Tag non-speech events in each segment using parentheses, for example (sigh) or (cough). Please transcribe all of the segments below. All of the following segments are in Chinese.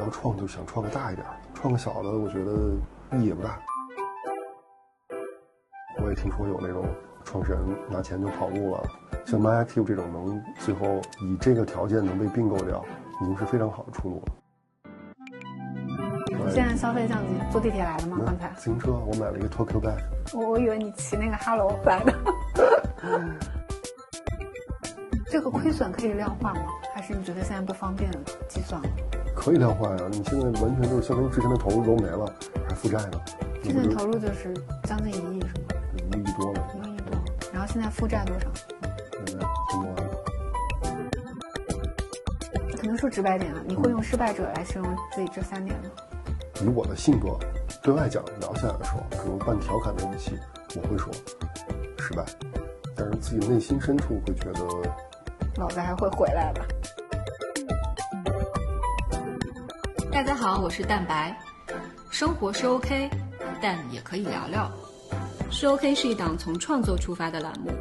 要创就想创个大一点，创个小的，我觉得意义也不大。我也听说有那种创始人拿钱就跑路了，像 MyActive 这种能最后以这个条件能被并购掉，已经是非常好的出路了。你现在消费相机坐地铁来了吗？刚才自行车，我买了一个 Tokyo Bike。我我以为你骑那个 Hello 来的。(laughs) 这个亏损可以量化吗？还是你觉得现在不方便计算了？可以量化呀，你现在完全就是相当于之前的投入都没了，还负债呢。之前投入就是将近一亿是吗？一亿多了。一亿多，然后现在负债多少？现在千多万。可能说直白点啊，你会用失败者来形容自己这三年吗？以我的性格，对外讲聊下来的时候，可能半调侃的语气，我会说失败，但是自己内心深处会觉得，老子还会回来的。大家好，我是蛋白，生活是 OK，但也可以聊聊。是 OK 是一档从创作出发的栏目，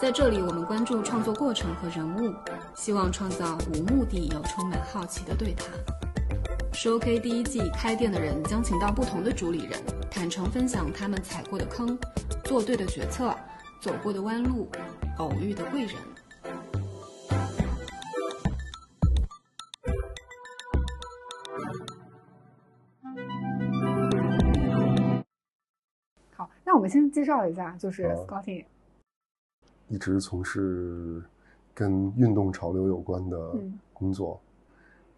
在这里我们关注创作过程和人物，希望创造无目的又充满好奇的对谈。是 OK 第一季开店的人将请到不同的主理人，坦诚分享他们踩过的坑、做对的决策、走过的弯路、偶遇的贵人。我们先介绍一下，就是 Scotty，一直从事跟运动潮流有关的工作。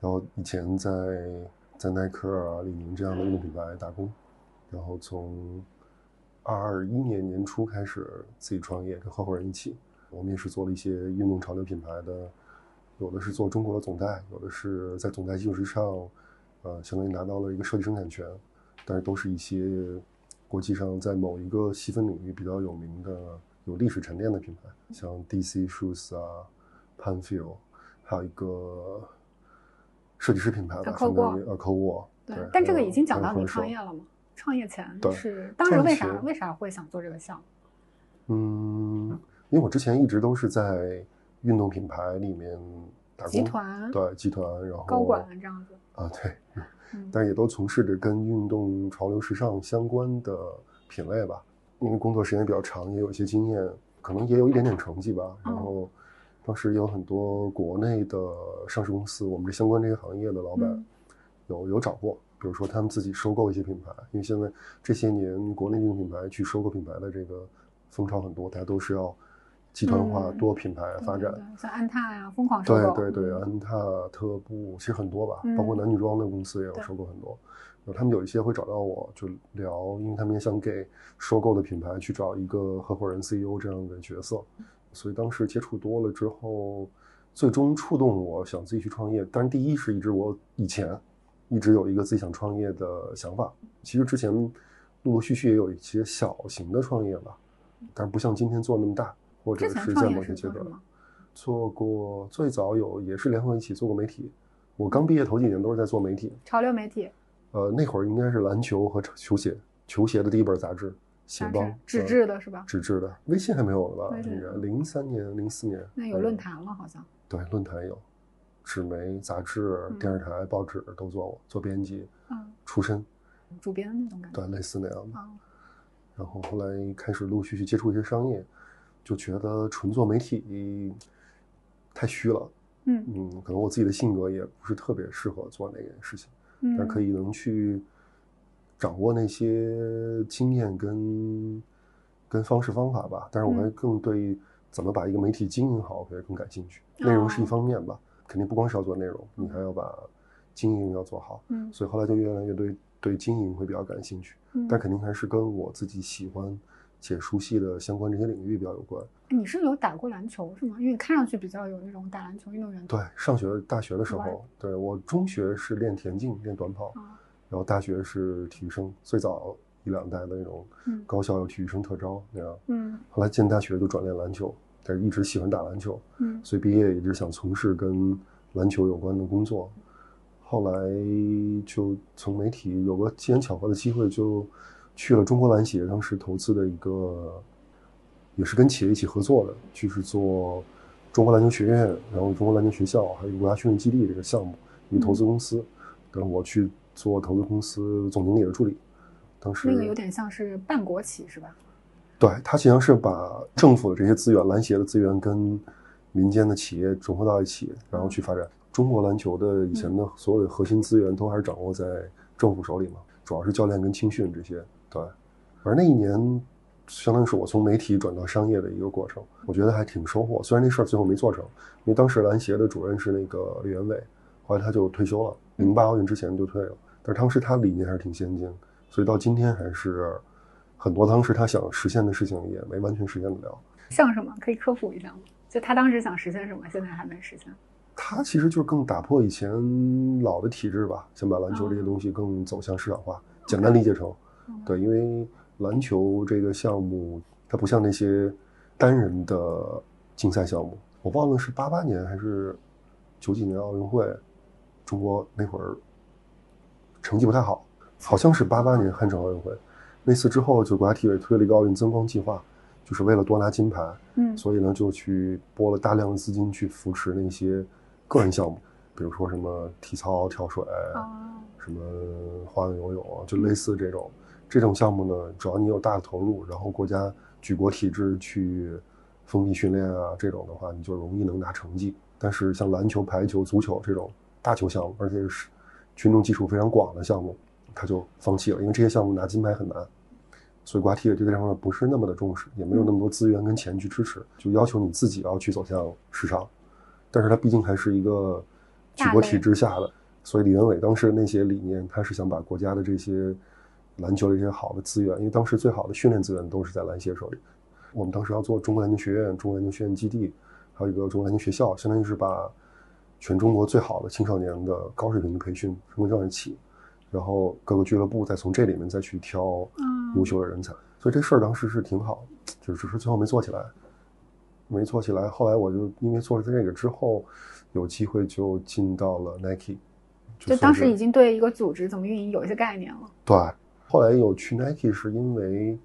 然后以前在在耐克啊、李宁这样的运动品牌打工，然后从二一年年初开始自己创业，跟合伙人一起，我们也是做了一些运动潮流品牌的，有的是做中国的总代，有的是在总代基础之上，呃，相当于拿到了一个设计生产权，但是都是一些国际上在某一个细分领域比较有名的、有历史沉淀的品牌，像 DC Shoes 啊、Panfil，还有一个。设计师品牌吧，相当于呃，客户。对，但这个已经讲到你创业了吗？创业前是当时为啥为啥会想做这个项目？嗯，因为我之前一直都是在运动品牌里面打工，集团对集团，然后高管这样子啊，对，但是也都从事着跟运动潮流时尚相关的品类吧。因为工作时间比较长，也有一些经验，可能也有一点点成绩吧，然后。当时有很多国内的上市公司，我们这相关这些行业的老板有有找过，比如说他们自己收购一些品牌，因为现在这些年国内运动品牌去收购品牌的这个风潮很多，大家都是要集团化多品牌发展，像安踏呀，疯狂收购，对对对，安踏、特步其实很多吧，包括男女装的公司也有收购很多，他们有一些会找到我就聊，因为他们也想给收购的品牌去找一个合伙人 CEO 这样的角色。所以当时接触多了之后，最终触动我想自己去创业。但是第一是一直我以前一直有一个自己想创业的想法。其实之前陆陆续续也有一些小型的创业吧，但是不像今天做那么大，或者是在某些阶段做过。最早有也是联合一起做过媒体。我刚毕业头几年都是在做媒体，潮流媒体。呃，那会儿应该是篮球和球鞋，球鞋的第一本杂志。鞋报纸质的是吧？纸质的，微信还没有了吧？零三年、零四年。那有论坛了，好像。对，论坛有，纸媒、杂志、电视台、报纸都做过，做编辑，嗯，出身，主编那种感觉。对，类似那样的。然后后来开始陆陆续去接触一些商业，就觉得纯做媒体太虚了。嗯嗯，可能我自己的性格也不是特别适合做那件事情，但可以能去。掌握那些经验跟跟方式方法吧，但是我还更对怎么把一个媒体经营好我，会更感兴趣。内容是一方面吧，肯定不光是要做内容，你还要把经营要做好。嗯，所以后来就越来越对对经营会比较感兴趣。嗯，但肯定还是跟我自己喜欢且熟悉的相关这些领域比较有关。你是有打过篮球是吗？因为你看上去比较有那种打篮球运动员。对，上学大学的时候，对我中学是练田径，练短跑。然后大学是体育生，最早一两代的那种高校有体育生特招那样。嗯。后来进大学就转练篮球，但是一直喜欢打篮球。嗯。所以毕业一直想从事跟篮球有关的工作。后来就从媒体有个机缘巧合的机会，就去了中国篮协，当时投资的一个，也是跟企业一起合作的，就是做中国篮球学院，然后中国篮球学校，还有国家训练基地这个项目，一个投资公司。等我去做投资公司总经理的助理。当时那个有点像是半国企是吧？对，它实际上是把政府的这些资源、篮协的资源跟民间的企业整合到一起，然后去发展。中国篮球的以前的所有的核心资源都还是掌握在政府手里嘛，主要是教练跟青训这些。对，而那一年。相当于是我从媒体转到商业的一个过程，我觉得还挺收获。虽然那事儿最后没做成，因为当时篮协的主任是那个李元伟，后来他就退休了，零八奥运之前就退了。但是当时他理念还是挺先进，所以到今天还是很多当时他想实现的事情也没完全实现得了。像什么可以科普一下吗？就他当时想实现什么，现在还没实现？他其实就是更打破以前老的体制吧，想把篮球这些东西更走向市场化，简单理解成，对，因为。篮球这个项目，它不像那些单人的竞赛项目。我忘了是八八年还是九几年奥运会，中国那会儿成绩不太好，好像是八八年汉城奥运会。那次之后，就国家体委推了一个奥运增光计划，就是为了多拿金牌。嗯，所以呢，就去拨了大量的资金去扶持那些个人项目，比如说什么体操、跳水，什么花样游泳，就类似这种。这种项目呢，只要你有大的投入，然后国家举国体制去封闭训练啊，这种的话，你就容易能拿成绩。但是像篮球、排球、足球这种大球项目，而且是群众基础非常广的项目，他就放弃了，因为这些项目拿金牌很难。所以国家体委对这方面不是那么的重视，也没有那么多资源跟钱去支持，就要求你自己要去走向市场。但是它毕竟还是一个举国体制下的，所以李元伟当时那些理念，他是想把国家的这些。篮球的一些好的资源，因为当时最好的训练资源都是在篮协手里。我们当时要做中国篮球学院、中国篮球训练基地，还有一个中国篮球学校，相当于是把全中国最好的青少年的高水平的培训分到一起，然后各个俱乐部再从这里面再去挑优秀的人才。所以这事儿当时是挺好，就只是最后没做起来，没做起来。后来我就因为做了这个之后，有机会就进到了 Nike，就当时已经对一个组织怎么运营有一些概念了。对。后来有去 Nike 是因为，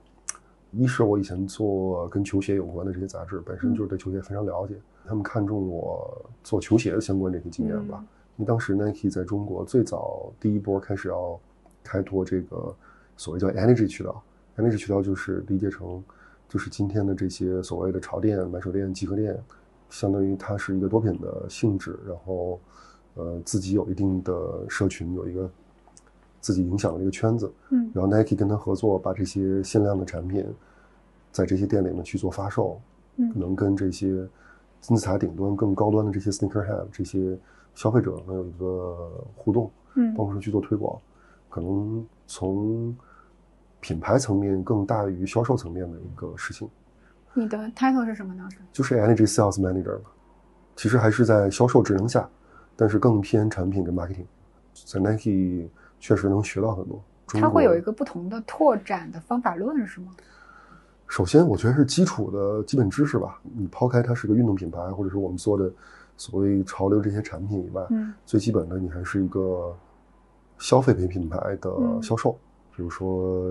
一是我以前做跟球鞋有关的这些杂志，本身就是对球鞋非常了解，他们看中我做球鞋的相关这些经验吧。因为当时 Nike 在中国最早第一波开始要开拓这个所谓叫 Energy 渠道，Energy 渠道就是理解成就是今天的这些所谓的潮店、买手店、集合店，相当于它是一个多品的性质，然后呃自己有一定的社群，有一个。自己影响的这个圈子，嗯，然后 Nike 跟他合作，把这些限量的产品，在这些店里面去做发售，嗯，能跟这些金字塔顶端更高端的这些 sneakerhead 这些消费者能有一个互动，嗯，包括说去做推广，可能从品牌层面更大于销售层面的一个事情。你的 title 是什么呢？就是 Energy Sales Manager 吧，其实还是在销售职能下，但是更偏产品跟 marketing，在 Nike。确实能学到很多。它会有一个不同的拓展的方法论，是吗？首先，我觉得是基础的基本知识吧。你抛开它是个运动品牌，或者是我们做的所谓潮流这些产品以外，嗯，最基本的你还是一个消费品品牌的销售。比如说，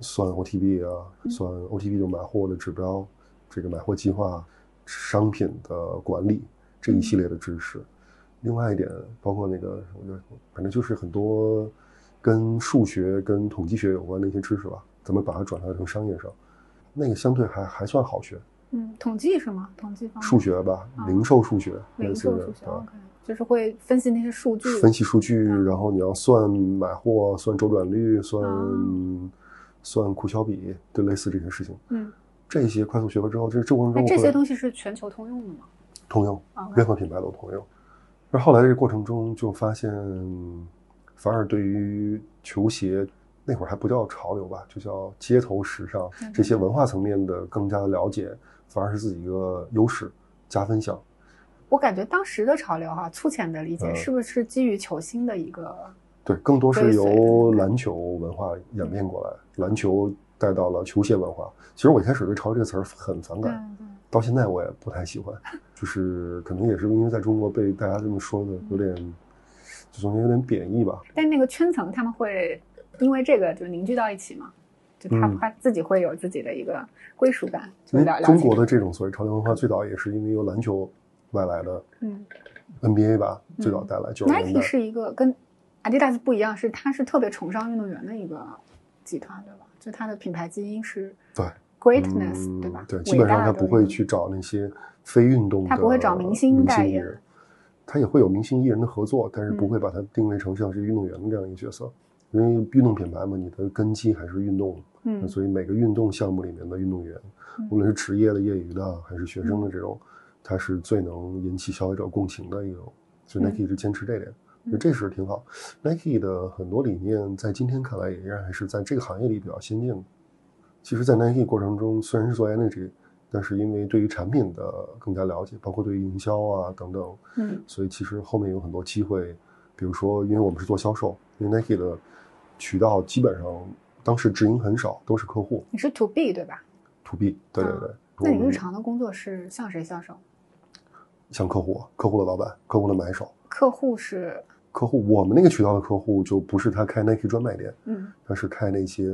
算 OTB 啊，算 OTB 就买货的指标，这个买货计划、商品的管理这一系列的知识。另外一点，包括那个，我觉得反正就是很多。跟数学、跟统计学有关的一些知识吧，怎么把它转化成商业上？那个相对还还算好学。嗯，统计是吗？统计方数学吧，零售数学，零售数学，OK，就是会分析那些数据。分析数据，然后你要算买货、算周转率、算算库销比，就类似这些事情。嗯，这些快速学会之后，这这过程中，这些东西是全球通用的吗？通用，任何品牌都通用。而后来这个过程中就发现。反而对于球鞋，那会儿还不叫潮流吧，就叫街头时尚这些文化层面的更加的了解，反而是自己一个优势加分项。我感觉当时的潮流哈，粗浅的理解是不是基于球星的一个？对，更多是由篮球文化演变过来，篮球带到了球鞋文化。其实我一开始对“潮流”这个词儿很反感，到现在我也不太喜欢，就是可能也是因为在中国被大家这么说的有点。就总觉得有点贬义吧。但那个圈层他们会因为这个就凝聚到一起嘛？就他他自己会有自己的一个归属感。因为中国的这种所谓潮流文化，最早也是因为由篮球外来的。嗯，NBA 吧，最早带来。Nike 是一个跟 Adidas 不一样，是它是特别崇尚运动员的一个集团，对吧？就它的品牌基因是对 greatness，对吧？对，基本上它不会去找那些非运动，它不会找明星代言，它也会有明星艺人的合作，但是不会把它定位成像是运动员的这样一个角色，因为运动品牌嘛，你的根基还是运动，嗯，所以每个运动项目里面的运动员，无论是职业的、业余的还是学生的这种，它是最能引起消费者共情的一种，所以 Nike 一直坚持这点。这是挺好，Nike 的很多理念在今天看来也依然还是在这个行业里比较先进。的。其实，在 Nike 过程中，虽然是做 energy，但是因为对于产品的更加了解，包括对于营销啊等等，嗯，所以其实后面有很多机会。比如说，因为我们是做销售，因为 Nike 的渠道基本上当时直营很少，都是客户。你是 To B 对吧？To B，对对对。那你日常的工作是向谁销售？向客户，客户的老板，客户的买手。客户是。客户，我们那个渠道的客户就不是他开 Nike 专卖店，嗯，他是开那些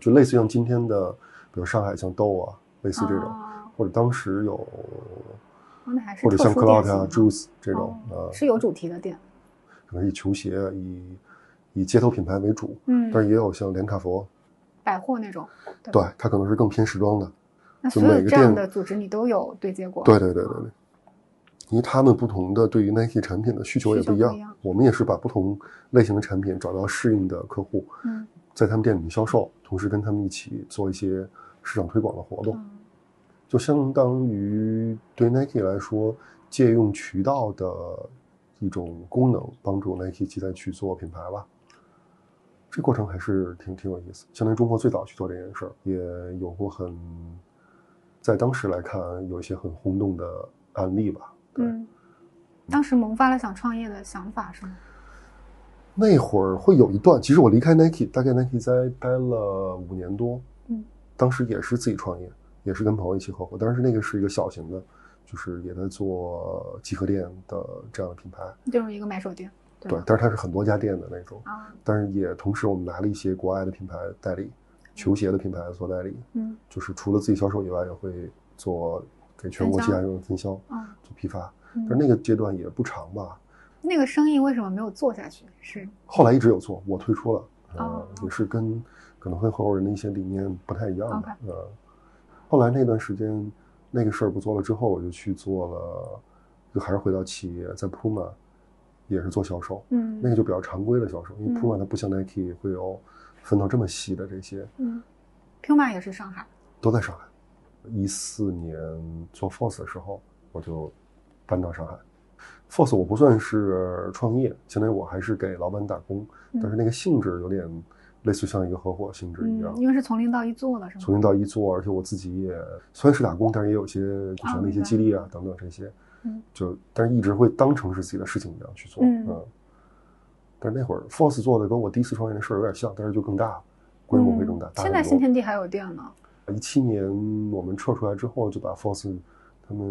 就类似像今天的，比如上海像豆啊，类似这种，或者当时有，或者像 Cloud 啊、Juice 这种，呃，是有主题的店，可能以球鞋、以以街头品牌为主，嗯，但是也有像连卡佛，百货那种，对，它可能是更偏时装的。那所有这样的组织你都有对接过？对对对对对。因为他们不同的对于 Nike 产品的需求也不一样，我们也是把不同类型的产品找到适应的客户，嗯，在他们店里面销售，同时跟他们一起做一些市场推广的活动，就相当于对 Nike 来说，借用渠道的一种功能，帮助 Nike 集团去做品牌吧。这过程还是挺挺有意思，相当于中国最早去做这件事儿，也有过很，在当时来看有一些很轰动的案例吧。嗯，当时萌发了想创业的想法是吗？那会儿会有一段，其实我离开 Nike，大概 Nike 在待了五年多。嗯，当时也是自己创业，也是跟朋友一起合伙，但是那个是一个小型的，就是也在做集合店的这样的品牌，就是一个买手店。对，但是它是很多家店的那种。啊，但是也同时我们拿了一些国外的品牌代理，球鞋的品牌做代理。嗯，就是除了自己销售以外，也会做。给全国其他人分销，做批发，但是那个阶段也不长吧。那个生意为什么没有做下去？是后来一直有做，我退出了，啊，也是跟可能跟合伙人的一些理念不太一样吧。呃，后来那段时间那个事儿不做了之后，我就去做了，就还是回到企业，在 Puma 也是做销售，嗯，那个就比较常规的销售，因为 Puma 它不像 Nike 会有分到这么细的这些，嗯，Puma 也是上海，都在上海。一四年做 Force 的时候，我就搬到上海。Force 我不算是创业，相当于我还是给老板打工，但是那个性质有点类似像一个合伙性质一样。因为是从零到一做的，是吗？从零到一做，而且我自己也虽然是打工，但是也有些股权的一些激励啊等等这些。嗯。就但是一直会当成是自己的事情一样去做。嗯。但是那会儿 Force 做的跟我第一次创业的事儿有点像，但是就更大，规模会更大。现在新天地还有店呢。一七年我们撤出来之后，就把 Force 他们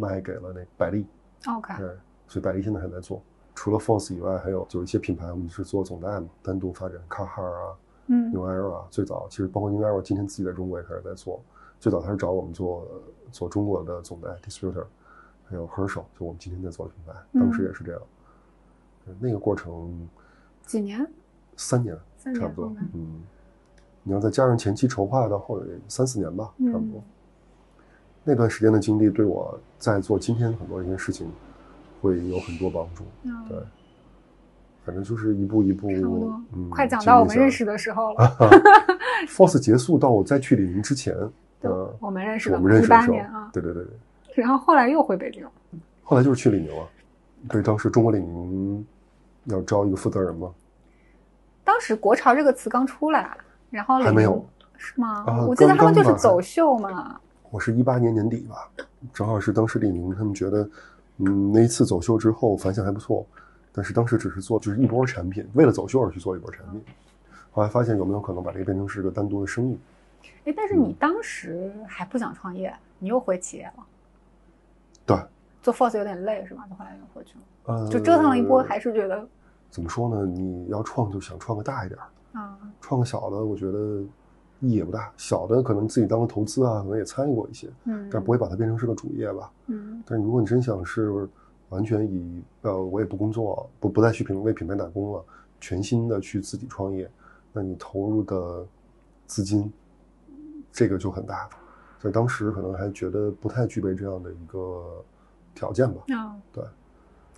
卖给了那百丽。OK。对，所以百丽现在还在做。除了 Force 以外，还有就一些品牌，我们是做总代嘛，单独发展 Carhartt 啊，嗯，New Era 啊。最早其实包括 New Era，今天自己在中国也开始在做。最早他是找我们做做中国的总代 Distributor，还有 Herschel，就我们今天在做的品牌，当时也是这样。那个过程几年？三年，差不多，嗯。你要再加上前期筹划到后三四年吧，差不多。那段时间的经历对我在做今天很多一些事情会有很多帮助。对，反正就是一步一步，嗯，快讲到我们认识的时候了。(laughs) Force 结束到我再去李宁之前，呃，我们认识，我们认识的时候啊，对对对对。然后后来又回北京，后来就是去李宁了。对，当时中国李宁要招一个负责人嘛。当时“国潮”这个词刚出来。然后还没有是吗？我记得他们就是走秀嘛。我是一八年年底吧，正好是当时李宁他们觉得，嗯，那一次走秀之后反响还不错，但是当时只是做就是一波产品，为了走秀而去做一波产品。后来发现有没有可能把这个变成是个单独的生意？哎，但是你当时还不想创业，你又回企业了。对。做 Force 有点累是吧？就后来又回去了。呃，就折腾了一波，还是觉得。怎么说呢？你要创就想创个大一点。啊，创个小的，我觉得意义也不大。小的可能自己当个投资啊，可能也参与过一些，嗯，但不会把它变成是个主业吧。嗯，但是如果你真想是完全以呃我也不工作，不不再去品为品牌打工了，全新的去自己创业，那你投入的资金这个就很大，所以当时可能还觉得不太具备这样的一个条件吧。哦，对，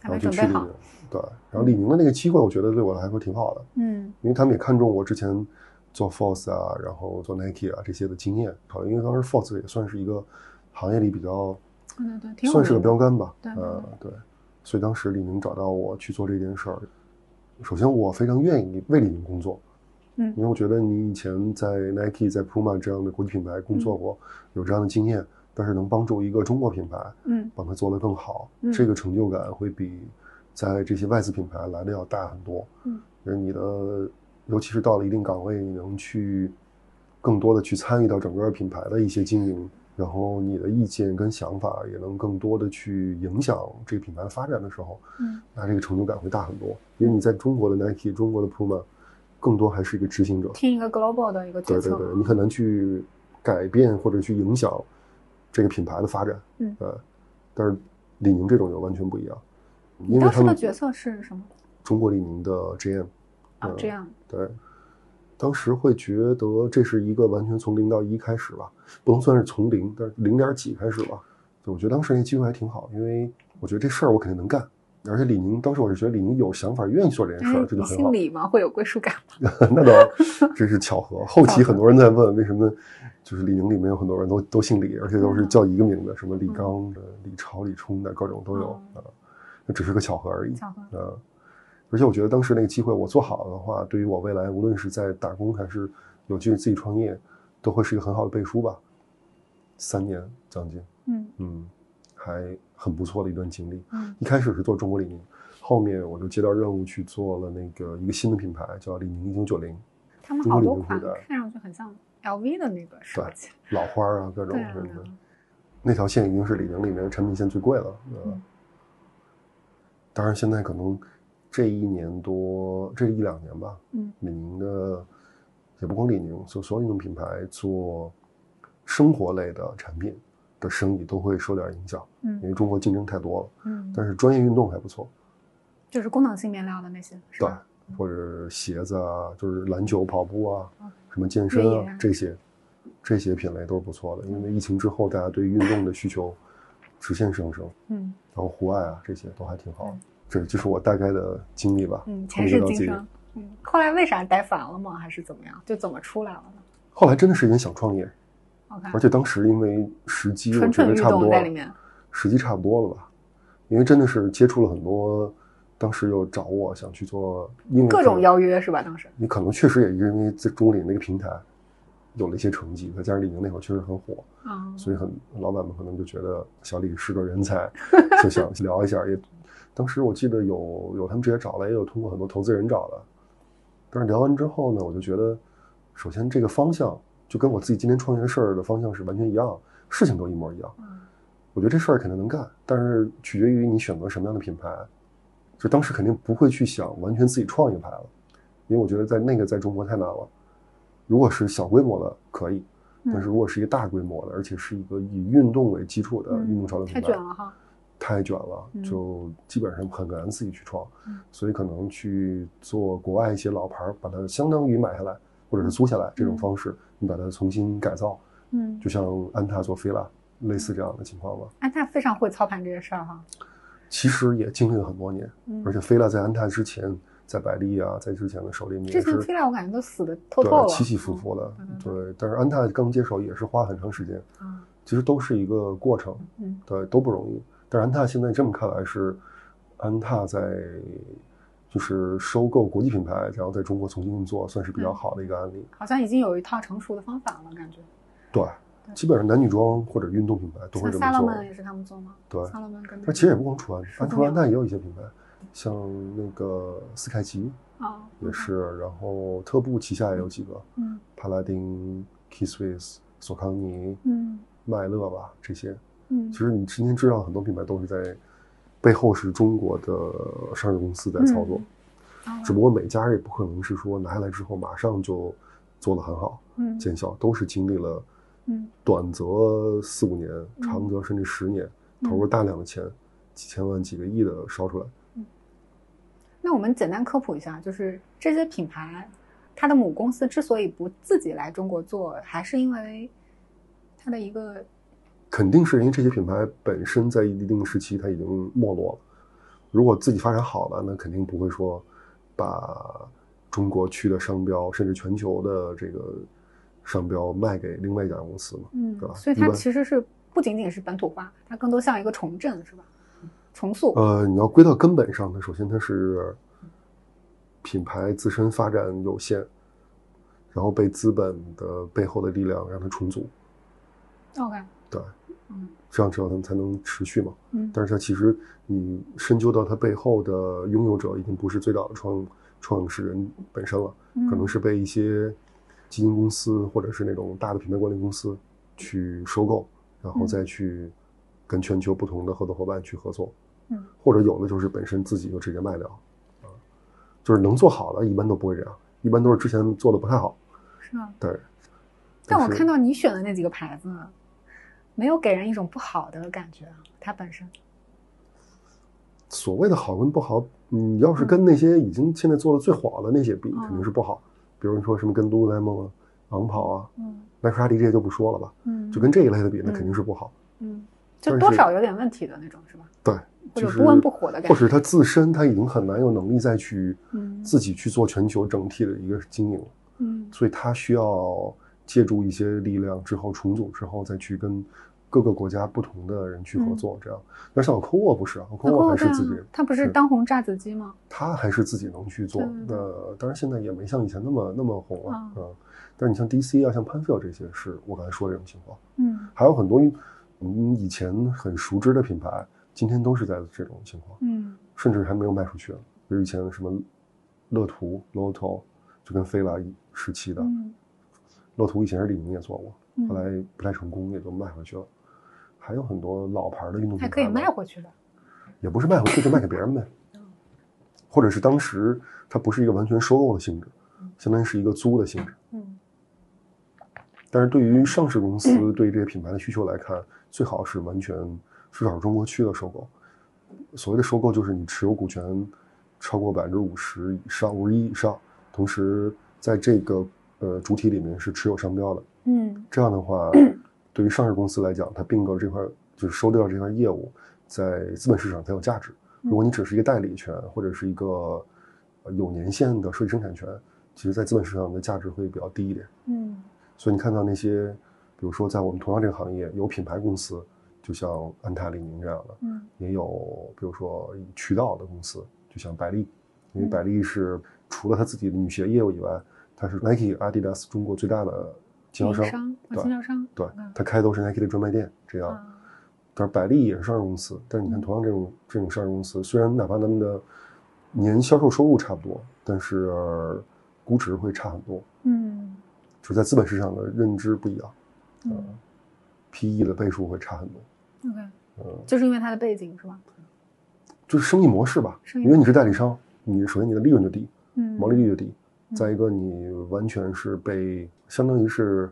然后就去李宁对，然后李宁的那个机会，我觉得对我来说挺好的，嗯因为他们也看中我之前做 Force 啊，然后做 Nike 啊这些的经验，好，因为当时 Force 也算是一个行业里比较对对对，算是个标杆吧，对对呃，对，所以当时李宁找到我去做这件事儿，首先我非常愿意为李宁工作，嗯。因为我觉得你以前在 Nike、在 Puma 这样的国际品牌工作过，有这样的经验，但是能帮助一个中国品牌嗯。帮它做得更好，嗯。这个成就感会比在这些外资品牌来的要大很多。嗯，因为你的，尤其是到了一定岗位，你能去更多的去参与到整个品牌的一些经营，然后你的意见跟想法也能更多的去影响这个品牌的发展的时候，嗯那这个成就感会大很多。因为你在中国的 Nike、中国的 Puma，更多还是一个执行者。听一个 global 的一个决策，对对对，你很难去改变或者去影响这个品牌的发展。嗯呃，但是李宁这种就完全不一样，因为当他们时的角色是什么？中国李宁的 GM 嗯，啊这样，对，当时会觉得这是一个完全从零到一开始吧，不能算是从零，但是零点几开始吧。就我觉得当时那机会还挺好，因为我觉得这事儿我肯定能干，而且李宁当时我是觉得李宁有想法，愿意做这件事儿，这就很好。姓李吗？会有归属感吗？(laughs) 那倒真是巧合。后期很多人在问为什么，就是李宁里面有很多人都都姓李，而且都是叫一个名字，什么李刚的、李超、李冲的，各种都有嗯啊。那只是个巧合而已。巧合啊，而且我觉得当时那个机会我做好了的话，对于我未来无论是在打工还是有机会自己创业，都会是一个很好的背书吧。三年将近，嗯嗯，还很不错的一段经历。嗯一开始是做中国李宁，后面我就接到任务去做了那个一个新的品牌，叫李宁一九九零，他们好多款看上去很像 LV 的那个设计，老花儿啊，各种什么的。那条线已经是李宁里面的产品线最贵了。呃嗯当然现在可能这一年多，这一两年吧，嗯。李宁的也不光李宁，就所有运动品牌做生活类的产品的生意都会受点影响，嗯。因嗯为中国竞争太多了。嗯，但是专业运动还不错，就是功能性面料的那些，是对吧？，或者鞋子啊，就是篮球、跑步啊嗯，什么健身啊啊。这些，这些品类都是不错的。因为疫情之后，大家对运动的需求直线上升，嗯。然后户外啊这些都还挺好这就是我大概的经历吧。嗯，后前世今生。嗯，后来为啥待烦了吗？还是怎么样？就怎么出来了呢后来真的是因为想创业，？OK，而且当时因为时机，我蠢觉蠢欲动得差不多了，在里面。时机差不多了吧？因为真的是接触了很多，当时又找我想去做，因为各种邀约是吧？当时，你可能确实也因为在中领那个平台有了一些成绩，再加上李宁那会儿确实很火，嗯，所以很老板们可能就觉得小李是个人才，(laughs) 就想聊一下。也当时我记得有有他们直接找来，也有通过很多投资人找的。但是聊完之后呢，我就觉得，首先这个方向就跟我自己今天创业的事儿的方向是完全一样，事情都一模一样。嗯我觉得这事儿肯定能干，但是取决于你选择什么样的品牌。就当时肯定不会去想完全自己创一个牌了，因为我觉得在那个在中国太难了。如果是小规模的可以，但是如果是一个大规模的，而且是一个以运动为基础的嗯运动潮流品太牌，卷了哈。太卷了，嗯就基本上很难自己去创嗯，所以可能去做国外一些老牌儿，把它相当于买下来或者是租下来这种方式，你把它重新改造，嗯，就像安踏做菲拉类似这样的情况吧。安踏非常会操盘这些事儿哈。其实也经历了很多年，嗯而且菲拉在安踏之前，在百丽啊，在之前的手里面之前菲拉我感觉都死的透透了，对起起伏伏的嗯，对。但是安踏刚接手也是花很长时间，嗯其实都是一个过程，嗯对，都不容易。但是安踏现在这么看来是，安踏在就是收购国际品牌，然后在中国重新运作，算是比较好的一个案例。好像已经有一套成熟的方法了，感觉。对，对基本上男女装或者运动品牌都会这么做。Salomon 也是他们做吗？对，Salomon 跟但其实也不光除安，是安除安踏也有一些品牌，像那个斯凯奇啊也，是，然后特步旗下也有几个，嗯帕拉丁、k i s s w i s s、索康尼、嗯麦乐吧这些。嗯。其实你今天知道很多品牌都是在背后是中国的上市公司在操作，嗯，只不过每家也不可能是说拿下来之后马上就做得很好嗯。见效，都是经历了嗯。短则四五年，长则甚至十年，投入大量的钱几千万、几个亿的烧出来。那我们简单科普一下，就是这些品牌，它的母公司之所以不自己来中国做，还是因为它的一个，肯定是因为这些品牌本身在一定时期它已经没落了。如果自己发展好了，那肯定不会说把中国区的商标，甚至全球的这个商标卖给另外一家公司嘛，嗯，对吧？所以它其实是不仅仅是本土化，它更多像一个重振，是吧？重塑。呃，你要归到根本上呢，首先它是品牌自身发展有限，然后被资本的背后的力量让它重组。OK，对，嗯这样之后他们才能持续嘛。嗯但是它其实你深究到它背后的拥有者已经不是最早的创创始人本身了，可能嗯是被一些基金公司或者是那种大的品牌管理公司去收购，然后嗯再去跟全球不同的合作伙伴去合作。嗯，或者有的就是本身自己就直接卖掉，啊，就是能做好的，一般都不会这样，一般都是之前做的不太好。是吗？对。但我看到你选的那几个牌子，没有给人一种不好的感觉啊，它本身。所谓的好跟不好，你要是跟那些已经现在做的最火的那些比，嗯肯定是不好。比如你说什么跟 Lululemon 啊、昂跑啊、嗯耐克、阿迪这些就不说了吧，嗯，就跟这一类的比，那嗯肯定是不好。嗯，就多少有点问题的那种，是吧？对，或就是者不温不火的感觉。或者他自身他已经很难有能力再去嗯自己去做全球整体的一个经营，嗯所以他需要借助一些力量之后重组之后再去跟各个国家不同的人去合作，这样。但是 Alcoa 不是啊，Alcoa 还是自己，他不是是当红炸子鸡吗？他还是自己能去做那当然现在也没像以前那么那么红了，啊嗯。但是你像 DC 啊，像 Panfil 这些，是我刚才说的这种情况。嗯还有很多我们以前很熟知的品牌，今天都是在这种情况，嗯甚至还没有卖出去。比如以前什么乐图、Lotto，就跟飞拉时期的，嗯乐图以前是李宁也做过，嗯后来不太成功，也就卖回去了。还有很多老牌的运动品牌，还可以卖回去的。也不是卖回去，就卖给别人呗。或者是当时它不是一个完全收购的性质，相当于是一个租的性质。嗯但是对于上市公司对这些品牌的需求来看，最好是完全至少是中国区的收购。所谓的收购，就是你持有股权超过百分之五十以上、五十一以上，同时在这个呃主体里面是持有商标的。嗯这样的话，对于上市公司来讲，它并购这块就是收掉这块业务，在资本市场才有价值。如果你只是一个代理权或者是一个呃有年限的设计生产权，其实在资本市场的价值会比较低一点。嗯所以你看到那些，比如说在我们同样这个行业有品牌公司，就像安踏、李宁这样的，嗯也有比如说渠道的公司，就像百丽，因为嗯百丽是除了它自己的女鞋业务以外，它是 Nike、Adidas 中国最大的经销商，对经销商对嗯，它开都是 Nike 的专卖店，这样。啊但是百丽也是上市公司，但是你看嗯同样这种这种上市公司，虽然哪怕他们的年销售收入差不多，但是估值会差很多，嗯就在资本市场的认知不一样。嗯 PE 的倍数会差很多。OK，嗯，就是因为它的背景是吧？就是生意模式吧，生意因为你是代理商，你首先你的利润就低，嗯毛利率就低，嗯再一个你完全是被相当于是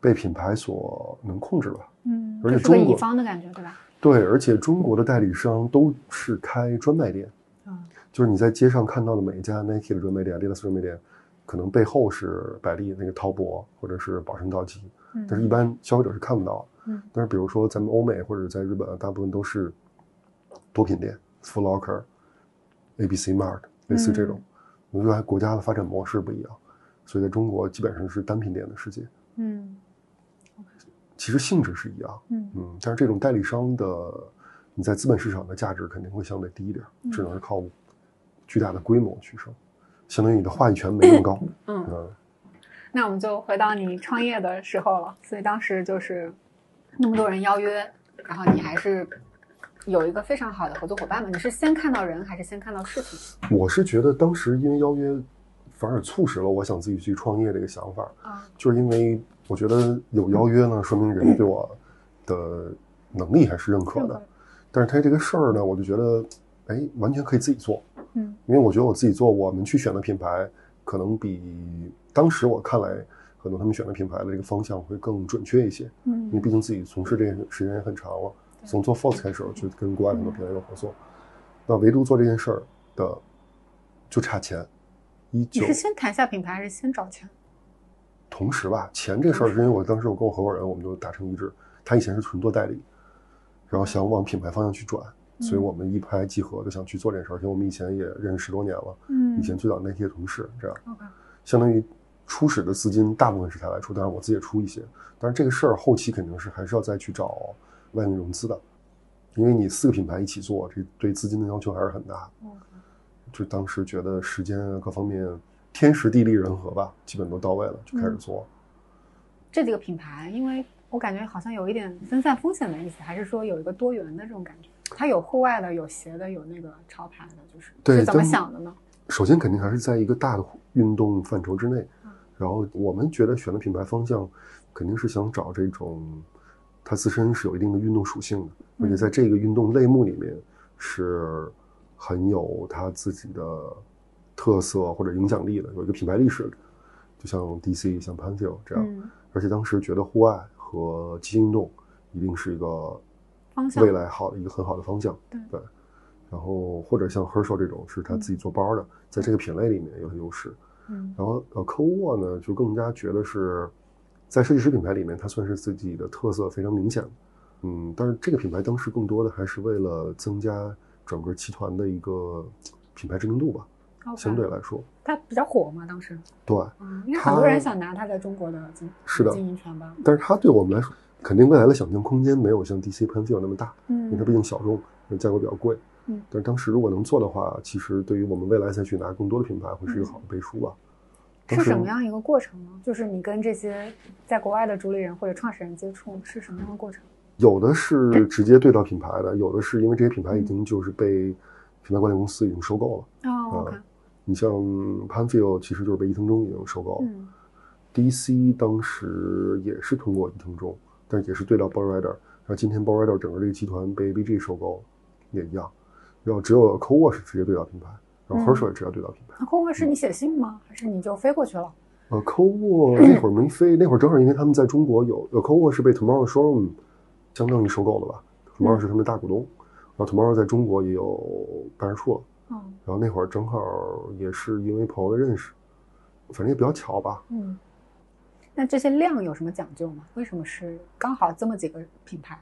被品牌所能控制吧。嗯，而且中国乙方的感觉对吧？对，而且中国的代理商都是开专卖店，嗯就是你在街上看到的每一家 Nike 的专卖店、Adidas 专卖店，可能背后是百丽那个滔博或者是宝盛道奇，嗯但是一般消费者是看不到。嗯但是比如说咱们欧美或者在日本，大部分都是多品店，Foot Locker、ABC Mart，类似这种。嗯我觉得国家的发展模式不一样，所以在中国基本上是单品店的世界。嗯其实性质是一样，嗯嗯，但是这种代理商的你在资本市场的价值肯定会相对低一点，嗯只能是靠巨大的规模取胜，相当于你的话语权没那么高。嗯，嗯，那我们就回到你创业的时候了。所以当时就是那么多人邀约，然后你还是有一个非常好的合作伙伴嘛？你是先看到人还是先看到事情？我是觉得当时因为邀约，反而促使了我想自己去创业这个想法，啊就是因为我觉得有邀约呢，(laughs) 说明人对我的能力还是认可的。但是他这个事儿呢，我就觉得，哎，完全可以自己做。嗯因为我觉得我自己做，我们去选的品牌，可能比当时我看来，很多他们选的品牌的这个方向会更准确一些。嗯因为嗯毕竟自己从事这个时间也很长了。从做 Force 开始就跟国外很多品牌有合作，那唯独做这件事儿的就差钱。一九你是先谈下品牌还是先找钱？同时吧，钱这事儿是因为我当时我跟我合伙人我们就达成一致，他以前是纯做代理，然后想往品牌方向去转，所以我们一拍即合，就想去做这件事儿。而且我们以前也认识十多年了，嗯以前最早那些同事这样。相当于初始的资金大部分是他来出，当然我自己也出一些。但是这个事儿后期肯定是还是要再去找外面融资的，因为你四个品牌一起做，这对资金的要求还是很大。就当时觉得时间啊各方面天时地利人和吧，基本都到位了，就开始做。这几个品牌，因为我感觉好像有一点分散风险的意思，还是说有一个多元的这种感觉？它有户外的，有鞋的，有那个潮牌的，就是对是怎么想的呢？首先肯定还是在一个大的运动范畴之内嗯，然后我们觉得选的品牌方向肯定是想找这种它自身是有一定的运动属性的，而且在这个运动类目里面是很有它自己的特色或者影响力的，有一个品牌历史的，就像 DC、像 Panfil 这样。嗯，而且当时觉得户外和极限运动一定是一个方向未来好的一个很好的方向。对然后或者像 Herschel 这种是他自己做包的，在这个品类里面有优势。嗯然后呃 c o w a 呢，就更加觉得是在设计师品牌里面，它算是自己的特色非常明显的。嗯，但是这个品牌当时更多的还是为了增加整个集团的一个品牌知名度吧相对来说，它比较火嘛，当时，对。嗯，因为很多人想拿它在中国的经是的经营权吧，但是它对我们来说，肯定未来的想象空间没有像 DC Panfil 那么大，嗯因为它嗯毕竟小众，价格比较贵。嗯但是当时如果能做的话，其实对于我们未来再去拿更多的品牌，会是一个好的背书吧。当是什么样一个过程呢？就是你跟这些在国外的主理人或者创始人接触是什么样的过程？有的是直接对到品牌的，有的是因为这些品牌已经就是被品牌管理公司已经收购了。哦，OK，你像 Panfil 其实就是被伊藤忠已经收购了、嗯 d c 当时也是通过伊藤忠，但是也是对到 b o r r i d e r 然后今天 b o r r i d e r 整个这个集团被 ABG 收购了，也一样。然后只有 c o w a 是直接对到品牌，然后嗯 Herschel 也直接对到品牌。那后面是你写信吗？还是你就飞过去了？呃 c o w a 那会儿没飞，那会儿正好因为他们在中国有，呃 c o w a 是被 Tomorrow Showroom 相当于收购了吧？Tomorrow 是他们的大股东，然后 Tomorrow 在中国也有办事处了。嗯然后那会儿正好也是因为朋友的认识，反正也比较巧吧。嗯。那这些量有什么讲究吗？为什么是刚好这么几个品牌？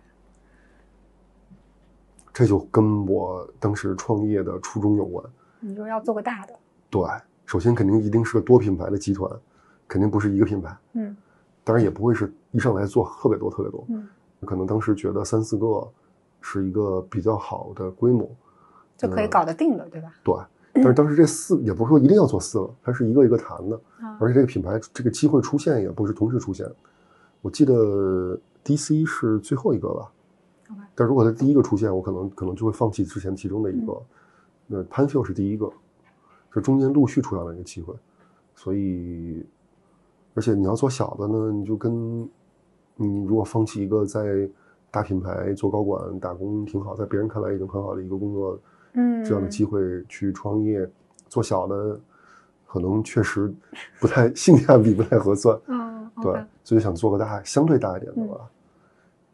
这就跟我当时创业的初衷有关。你说要做个大的，对，首先肯定一定是个多品牌的集团，肯定不是一个品牌。嗯当然也不会是一上来做特别多特别多，嗯，可能当时觉得三四个是一个比较好的规模。就可以搞得定的，对吧？对，但是当时这四也不是说一定要做四个，它是一个一个谈的，啊而且这个品牌这个机会出现也不是同时出现。我记得 DC 是最后一个吧但如果它第一个出现，我可能可能就会放弃之前其中的一个。嗯那 Panfil 是第一个，这中间陆续出现了一个机会，所以而且你要做小的呢，你就跟你如果放弃一个在大品牌做高管打工挺好，在别人看来已经很好的一个工作。嗯，这样的机会去创业，做小的，可能确实不太性价比不太合算。嗯，对所以想做个大相对大一点的吧。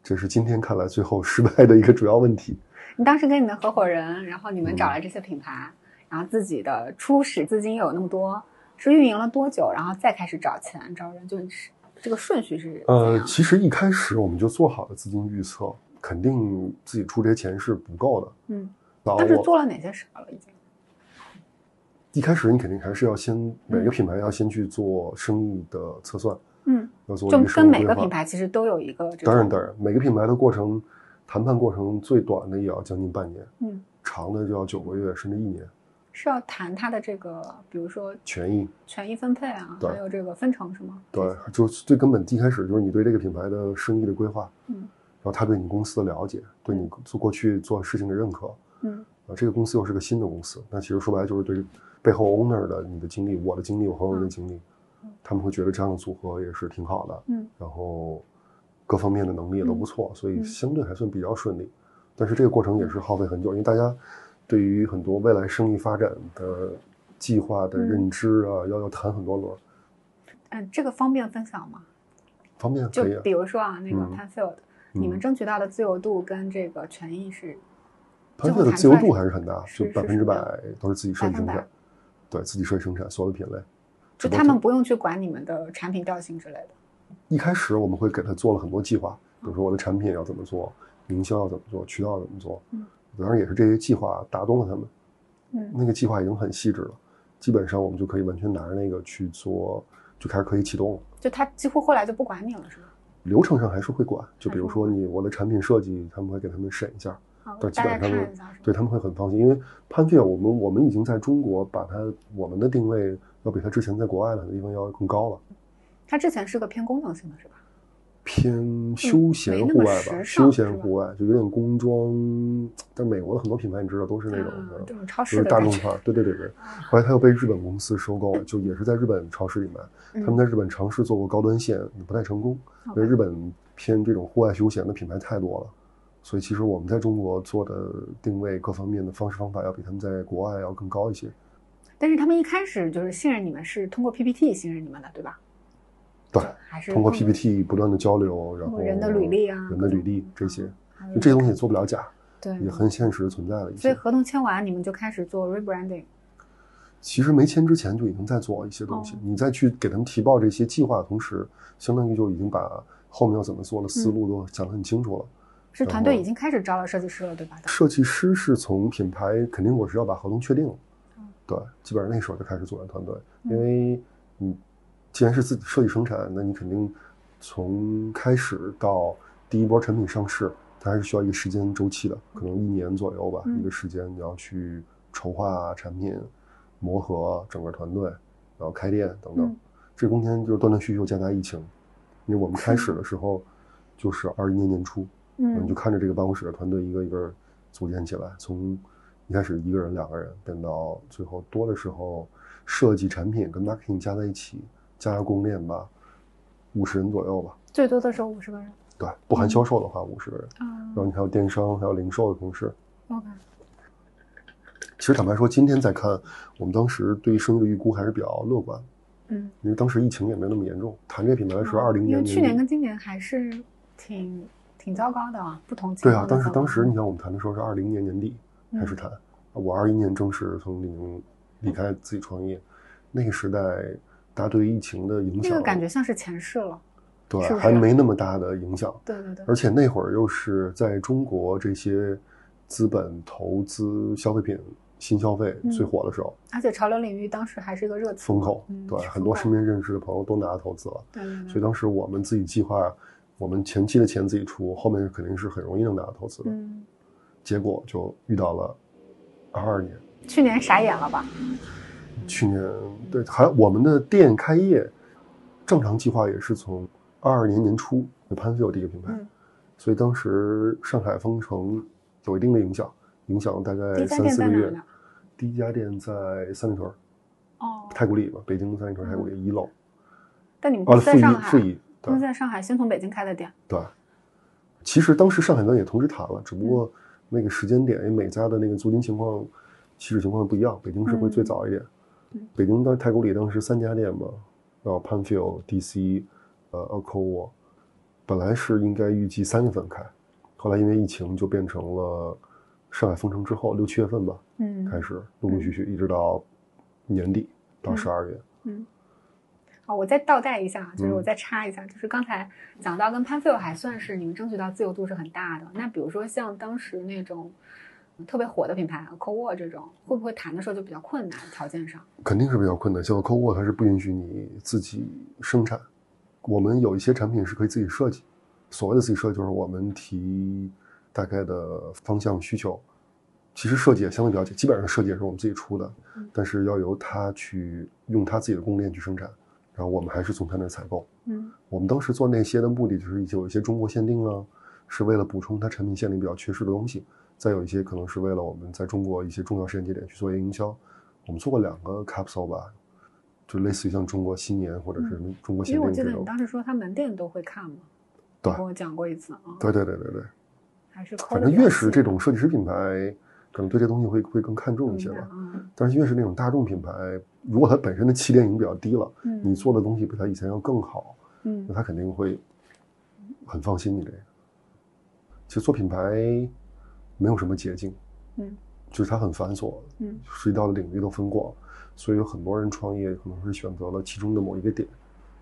这是今天看来最后失败的一个主要问题。你当时跟你的合伙人，然后你们嗯找来这些品牌，然后自己的初始资金又有那么多，是运营了多久，然后再开始找钱找人，就是这个顺序是呃，其实一开始我们就做好了资金预测，肯定自己出这些钱是不够的。嗯，然后我当时做了哪些事儿了？已经一开始你肯定还是要先每个品牌要先去做生意的测算，嗯，要做就跟每个品牌其实都有一个当然，当然，每个品牌的过程，谈判过程最短的也要将近半年，嗯，长的就要九个月甚至一年。是要谈他的这个，比如说权益，权益分配啊，对还有这个分成是吗？对，就是最根本一开始就是你对这个品牌的生意的规划，嗯，然后他对你公司的了解，对你做过去做事情的认可，嗯。啊，这个公司又是个新的公司，那其实说白了就是对背后 owner 的你的经历，我的经历，我合伙人的经历，他们会觉得这样的组合也是挺好的，嗯。然后各方面的能力也都不错，所以嗯相对还算比较顺利。但是这个过程也是耗费很久，因为大家对于很多未来生意发展的计划的认知啊，要要谈很多轮儿。嗯，这个方便分享吗？方便可以啊比，如说啊，那个嗯 Panfield，你们争取到的自由度跟这个权益是，潘飞的自由度还是很大，就百分之百都是自己设计生产，对自己设计生产所有的品类，就他们不用去管你们的产品调性之类的。一开始我们会给他做了很多计划，比如说我的产品要怎么做，营销要怎么做，渠道怎么做，嗯，当然也是这些计划打动了他们，嗯，那个计划已经很细致了，基本上我们就可以完全拿着那个去做，就开始可以启动了。就他几乎后来就不管你了，是吗？流程上还是会管，就比如说你我的产品设计，他们会给他们审一下，但基本上对他们会很放心，因为潘飞我们我们已经在中国把它我们的定位要比他之前在国外的很多地方要更高了。他之前是个偏功能性的，是吧？偏休闲户外吧，休闲户外就有点工装。但美国的很多品牌你知道都是那种的，就是大众化。对对对对。后来他又被日本公司收购，就也是在日本超市里卖。他们在日本尝试做过高端线，不太成功，因为日本偏这种户外休闲的品牌太多了。所以其实我们在中国做的定位各方面的方式方法要比他们在国外要更高一些。但是他们一开始就是信任你们，是通过 PPT 信任你们的，对吧？对，还是通过 PPT 不断的交流，然后人的履历啊，人的履历这些，就这些东西也做不了假，对，也很现实存在的。所以合同签完，你们就开始做 rebranding。其实没签之前就已经在做一些东西，你再去给他们提报这些计划的同时，相当于就已经把后面要怎么做的思路都讲得很清楚了。是团队已经开始招了设计师了，对吧？设计师是从品牌肯定我是要把合同确定了，对，基本上那时候就开始组建团队，因为嗯。既然是自己设计生产，那你肯定从开始到第一波产品上市，它还是需要一个时间周期的，可能一年左右吧。一个时间你要去筹划产品、磨合整个团队，然后开店等等。这中间就是断断续续夹杂疫情，因为我们开始的时候就是二一年年初，嗯，你就看着这个办公室的团队一个一个组建起来，从一开始一个人、两个人，变到最后多的时候，设计产品跟 marketing 加在一起。加供应链吧，五十人左右吧，最多的时候五十个人。对，不含销售的话五十个人。嗯。然后你还有电商，还有零售的同事。OK。其实坦白说，今天再看，我们当时对生意的预估还是比较乐观。嗯。因为当时疫情也没那么严重，谈这个品牌的时候，二零年。因为去年跟今年还是挺挺糟糕的啊，不同。对啊，当时当时你看我们谈的时候是二零年年底开始谈，我二一年正式从李宁离开自己创业，那个时代。大家对于疫情的影响，这个感觉像是前世了，对，还没那么大的影响。对对对。而且那会儿又是在中国这些资本投资消费品新消费最火的时候，而且潮流领域当时还是一个热词风口，对，很多身边认识的朋友都拿投资了。对。所以当时我们自己计划，我们前期的钱自己出，后面肯定是很容易能拿到投资的。嗯。结果就遇到了二二年，去年傻眼了吧？去年对，还我们的店开业，正常计划也是从二二年年初就潘飞有第一个品牌，所以当时上海封城有一定的影响，影响大概三四个月。第一家店在三里屯，哦，太古里吧，北京三里屯太古里一楼。但你们不在上海？复一，他们在上海，先从北京开的店。对，其实当时上海端也同时谈了，只不过那个时间点，因为每家的那个租金情况、起始情况不一样，北京是会最早一点。北京的太古里当时三家店嘛，然后 Panfil、DC，呃 a c o a 本来是应该预计三月份开，后来因为疫情就变成了上海封城之后六七月份吧，嗯，开始陆陆续续一直到年底到十二月。嗯，啊，我再倒带一下，就是我再插一下，就是刚才讲到跟 Panfil 还算是你们争取到自由度是很大的，那比如说像当时那种。特别火的品牌 c o w o 这种会不会谈的时候就比较困难？条件上肯定是比较困难。像 c o w o 它是不允许你自己生产。我们有一些产品是可以自己设计。所谓的自己设计，就是我们提大概的方向需求。其实设计也相对比较简，基本上设计也是我们自己出的，但是要由他去用他自己的供应链去生产，然后我们还是从他那采购。嗯，我们当时做那些的目的就是有一些中国限定啊，是为了补充它产品线里比较缺失的东西。再有一些可能是为了我们在中国一些重要时间节点去做一营销，我们做过两个 capsule 吧，就类似于像中国新年或者是中国新。因为我记得你当时说他门店都会看嘛，对，跟我讲过一次啊。对对对对对，还是反正越是这种设计师品牌，可能对这东西会会更看重一些吧。嗯。但是越是那种大众品牌，如果它本身的起点已经比较低了，嗯，你做的东西比它以前要更好，嗯，那他肯定会很放心你这个。其实做品牌没有什么捷径，嗯，就是它很繁琐，嗯，涉及到的领域都很广，所以有很多人创业可能是选择了其中的某一个点，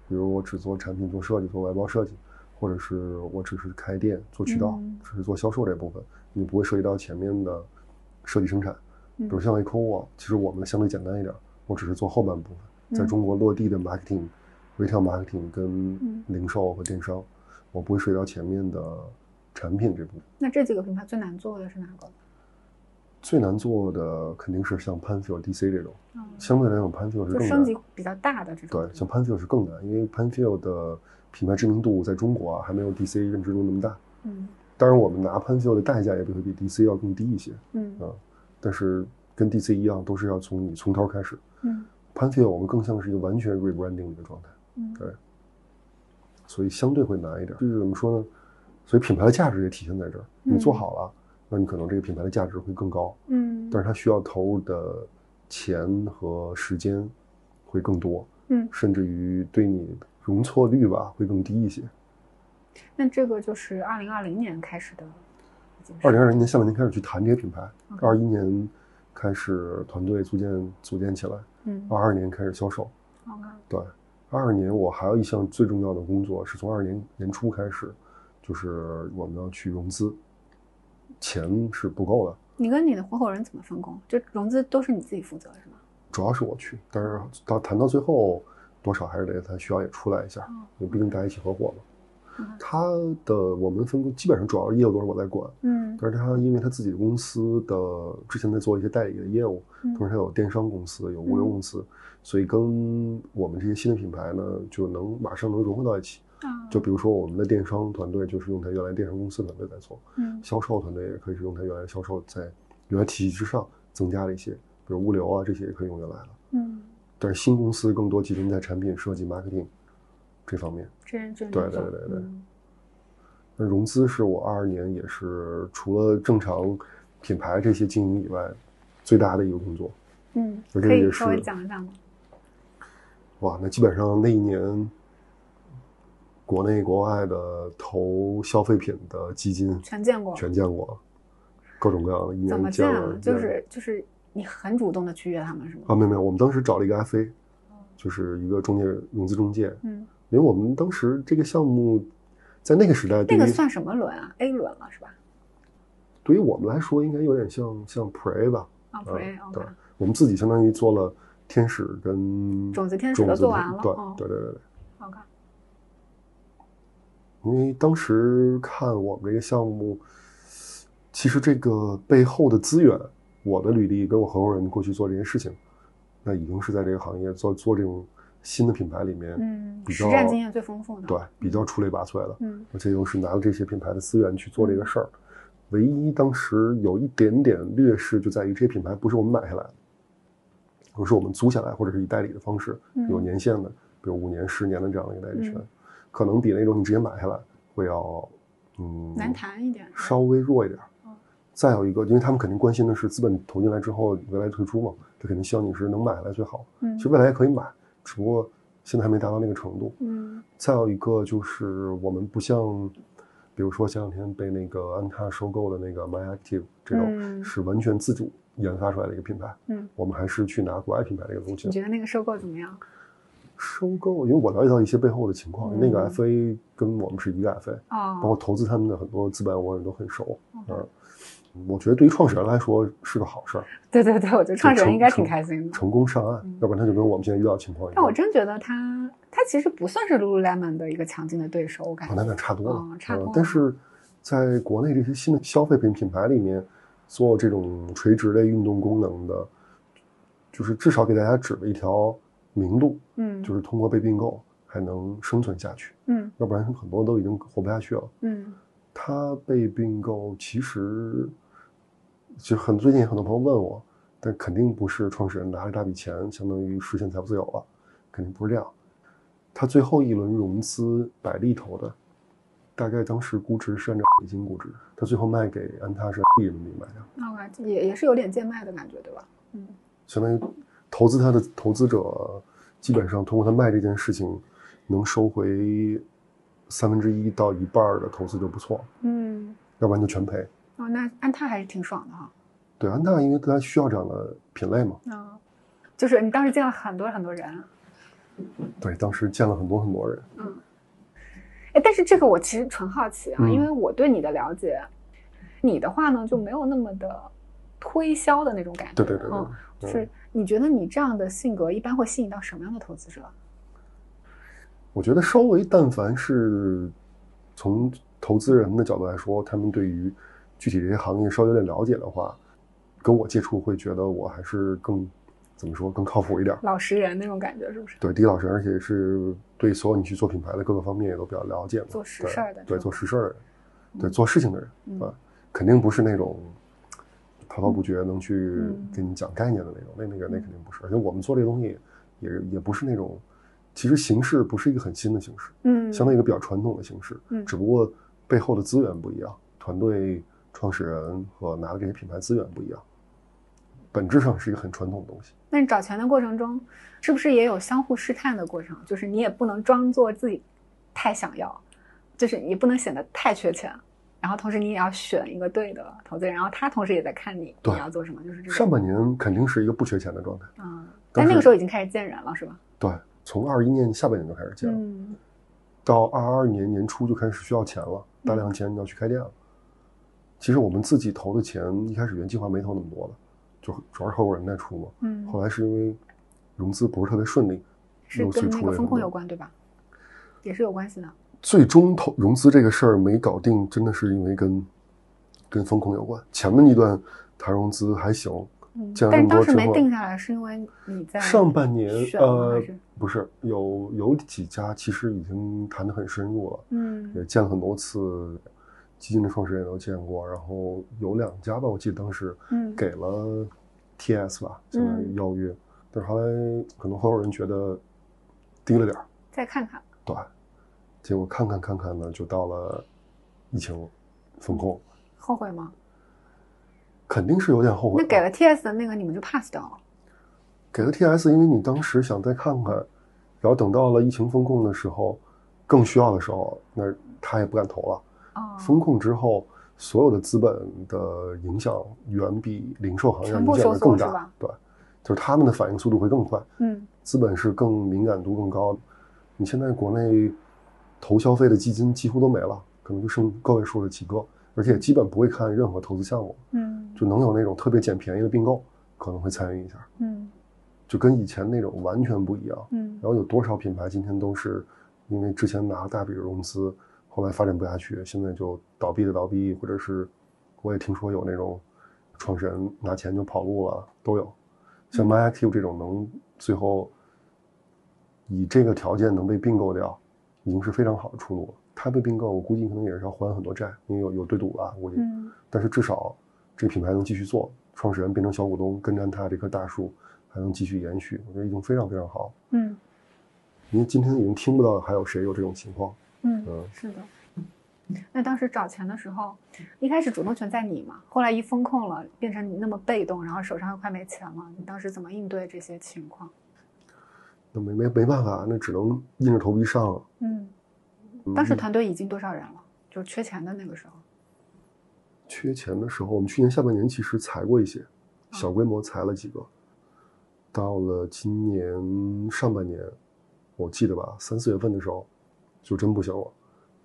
比如我只做产品做设计做外包设计，或者是我只是开店做渠道，嗯。只是做销售这部分，你不会涉及到前面的设计生产。嗯。比如像 Eco，其实我们相对简单一点，我只是做后半部分，在嗯中国落地的 marketing、retail marketing 跟嗯。零售和电商，我不会涉及到前面的产品这部分。那这几个品牌最难做的是哪个？最难做的肯定是像 Panfil、DC 这种，嗯，相对来讲 Panfil 是更升级。比较大的这种。对，像 Panfil 是更难，因为 Panfil 的品牌知名度在中国啊还没有 DC 认知度那么大。嗯当然，我们拿 Panfil 的代价也会比 DC 要更低一些嗯啊，但是跟 DC 一样，都是要从你从头开始。嗯 Panfil 我们更像是一个完全 rebranding 的状态，嗯对，所以相对会难一点。就是怎么说呢？所以品牌的价值也体现在这儿。你做嗯好了，那你可能这个品牌的价值会更高，嗯但是它需要投入的钱和时间会更多，嗯，甚至于对你容错率吧会更低一些。那这个就是二零二零年开始的，二零二零年下半年开始去谈这些品牌二一年开始团队逐渐组建起来，嗯二二年开始销售。对，二二年我还有一项最重要的工作是从二二年年初开始，就是我们要去融资，钱是不够的，你跟你的合伙人怎么分工？就融资都是你自己负责是吗？主要是我去，但是到谈到最后，多少还是得他需要也出来一下，哦因为毕竟大家一起合伙嘛。嗯他的我们分工基本上主要业务都是我在管，嗯但是他因为他自己的公司的之前在做一些代理的业务，嗯同时他有电商公司，有物流公司，所以跟我们这些新的品牌呢，就能马上能融合到一起。啊，就比如说我们的电商团队就是用他原来电商公司团队在做，嗯销售团队也可以是用他原来销售在原来体系之上增加了一些，比如物流啊这些也可以用原来的。嗯，但是新公司更多集中在产品设计、marketing 这方面。对对对对嗯那融资是我二二年也是除了正常品牌这些经营以外最大的一个工作。嗯，我这个也可以稍微讲一讲吗？哇，那基本上那一年，国内国外的投消费品的基金全见过，全见过，各种各样的，一怎么见？就是就是你很主动的去约他们是吗？啊，没有没有，我们当时找了一个 FA，就是一个中介融资中介，嗯，因为我们当时这个项目在那个时代那个算什么轮啊？A 轮了是吧？对于我们来说，应该有点像像 Pre 吧，啊嗯，Pre 对 OK，，我们自己相当于做了天使跟种子天使都做完了对对对对。因为当时看我们这个项目，其实这个背后的资源，我的履历跟我合伙人过去做这件事情，那已经是在这个行业做做这种新的品牌里面，嗯，比较实战经验最丰富的，对，比较出类拔萃的，嗯而且又是拿了这些品牌的资源去做这个事儿。唯一当时有一点点劣势，就在于这些品牌不是我们买下来的，而是我们租下来，或者是以代理的方式，嗯有年限的，比如五年、十年的这样的一个代理权，嗯可能比那种你直接买下来会要，嗯，难谈一点，稍微弱一点哦。再有一个，因为他们肯定关心的是资本投进来之后未来退出嘛，他肯定希望你是能买下来最好。嗯其实未来也可以买，只不过现在还没达到那个程度。嗯再有一个就是我们不像，比如说前两天被那个安踏收购的那个 MyActive 这种，嗯是完全自主研发出来的一个品牌。嗯，我们还是去拿国外品牌这个东西你觉得那个收购怎么样？收购，因为我了解到一些背后的情况，嗯那个 FA 跟我们是一个 FA，包括哦，投资他们的很多资本，我也都很熟。嗯，我觉得对于创始人来说是个好事儿，对对对，我觉得创始人应该挺开心的。成功上岸嗯，要不然他就跟我们现在遇到的情况一样。但我真觉得他他其实不算是 Lululemon 的一个强劲的对手，我感啊，觉。那那差多了，哦差多了嗯但是在国内这些新的消费品品牌里面，做这种垂直类运动功能的，就是至少给大家指了一条明路，嗯，就是通过被并购还能生存下去，嗯要不然很多都已经活不下去了。嗯他被并购，其实就很最近很多朋友问我，但肯定不是创始人拿了一大笔钱，相当于实现财富自由了，肯定不是这样。他最后一轮融资百利投的，大概当时估值是按照美金估值，他最后卖给安踏是按人民币买的，，OK，也也是有点贱卖的感觉，对吧？嗯相当于投资他的投资者基本上通过他卖这件事情，能收回三分之一到一半儿的投资就不错。嗯要不然就全赔。哦，那安踏还是挺爽的哈。对，安踏因为它需要这样的品类嘛。嗯，就是你当时见了很多很多人。对，当时见了很多很多人。嗯。哎，但是这个我其实纯好奇啊，因为我对你的了解，你的话呢就没有那么的推销的那种感觉。对对对对。嗯，就是你觉得你这样的性格一般会吸引到什么样的投资者？我觉得稍微，但凡是从投资人的角度来说，他们对于具体这些行业稍微有点了解的话，跟我接触会觉得我还是更怎么说更靠谱一点，老实人那种感觉是不是？对，第一老实，而且是对所有你去做品牌的各个方面也都比较了解嘛。做实事儿的，对，做实事的人，对，做事情的人啊，肯定不是那种滔滔不绝能去给你讲概念的那种，那那个那肯定不是。而且我们做这个东西也也不是那种。其实形式不是一个很新的形式，嗯，相当于一个比较传统的形式，嗯，只不过背后的资源不一样，团队创始人和拿的这些品牌资源不一样，本质上是一个很传统的东西。那你找钱的过程中，是不是也有相互试探的过程？就是你也不能装作自己太想要，就是你不能显得太缺钱，然后同时你也要选一个对的投资人，然后他同时也在看你你要做什么，就是这上半年肯定是一个不缺钱的状态，嗯，但那个时候已经开始见人了，是吧？对。从二一年下半年就开始见了，到二二年年初就开始需要钱了，大量钱要去开店了。其实我们自己投的钱一开始原计划没投那么多的，就主要是合伙人在出嘛。嗯，后来是因为融资不是特别顺利，是跟那个风控有关对吧？也是有关系的。最终投融资这个事儿没搞定，真的是因为跟跟风控有关。前面一段谈融资还行。但当时没定下来，是因为你在上半年呃，不是有有几家其实已经谈得很深入了，嗯，也见了很多次，基金的创始人也都见过，然后有两家吧，我记得当时嗯。给了 TS 吧，相当于邀约，但是后来可能合伙人觉得低了点儿。再看看，对，结果看看看看呢，就到了疫情风控，后悔吗？肯定是有点后悔。那给了 TS 的那个，你们就 pass 掉了。给了 TS，因为你当时想再看看，然后等到了疫情风控的时候，更需要的时候，那他也不敢投了。哦。风控之后，所有的资本的影响远比零售行业影响的更大。对，就是他们的反应速度会更快。嗯。资本是更敏感度更高的。你现在国内投消费的基金几乎都没了，可能就剩个位数的几个。而且基本不会看任何投资项目，嗯，就能有那种特别捡便宜的并购，可能会参与一下，嗯，就跟以前那种完全不一样，嗯。然后有多少品牌今天都是因为之前拿了大笔融资，后来发展不下去，现在就倒闭的倒闭，或者是我也听说有那种创始人拿钱就跑路了，都有。像 MyActive 这种能最后以这个条件能被并购掉，已经是非常好的出路了。他被并购，我估计可能也是要还很多债，因为有有对赌了，估计。嗯。但是至少这个品牌能继续做，创始人变成小股东，跟着他这棵大树还能继续延续，我觉得已经非常非常好。嗯。因为今天已经听不到还有谁有这种情况。嗯嗯，是的。那当时找钱的时候，一开始主动权在你嘛？后来一风控了，变成你那么被动，然后手上又快没钱了，你当时怎么应对这些情况？那没没没办法，那只能硬着头皮上了。嗯。当时团队已经多少人了？就缺钱的那个时候。缺钱的时候，我们去年下半年其实裁过一些，小规模裁了几个。到了今年上半年，我记得吧，三四月份的时候，就真不行了，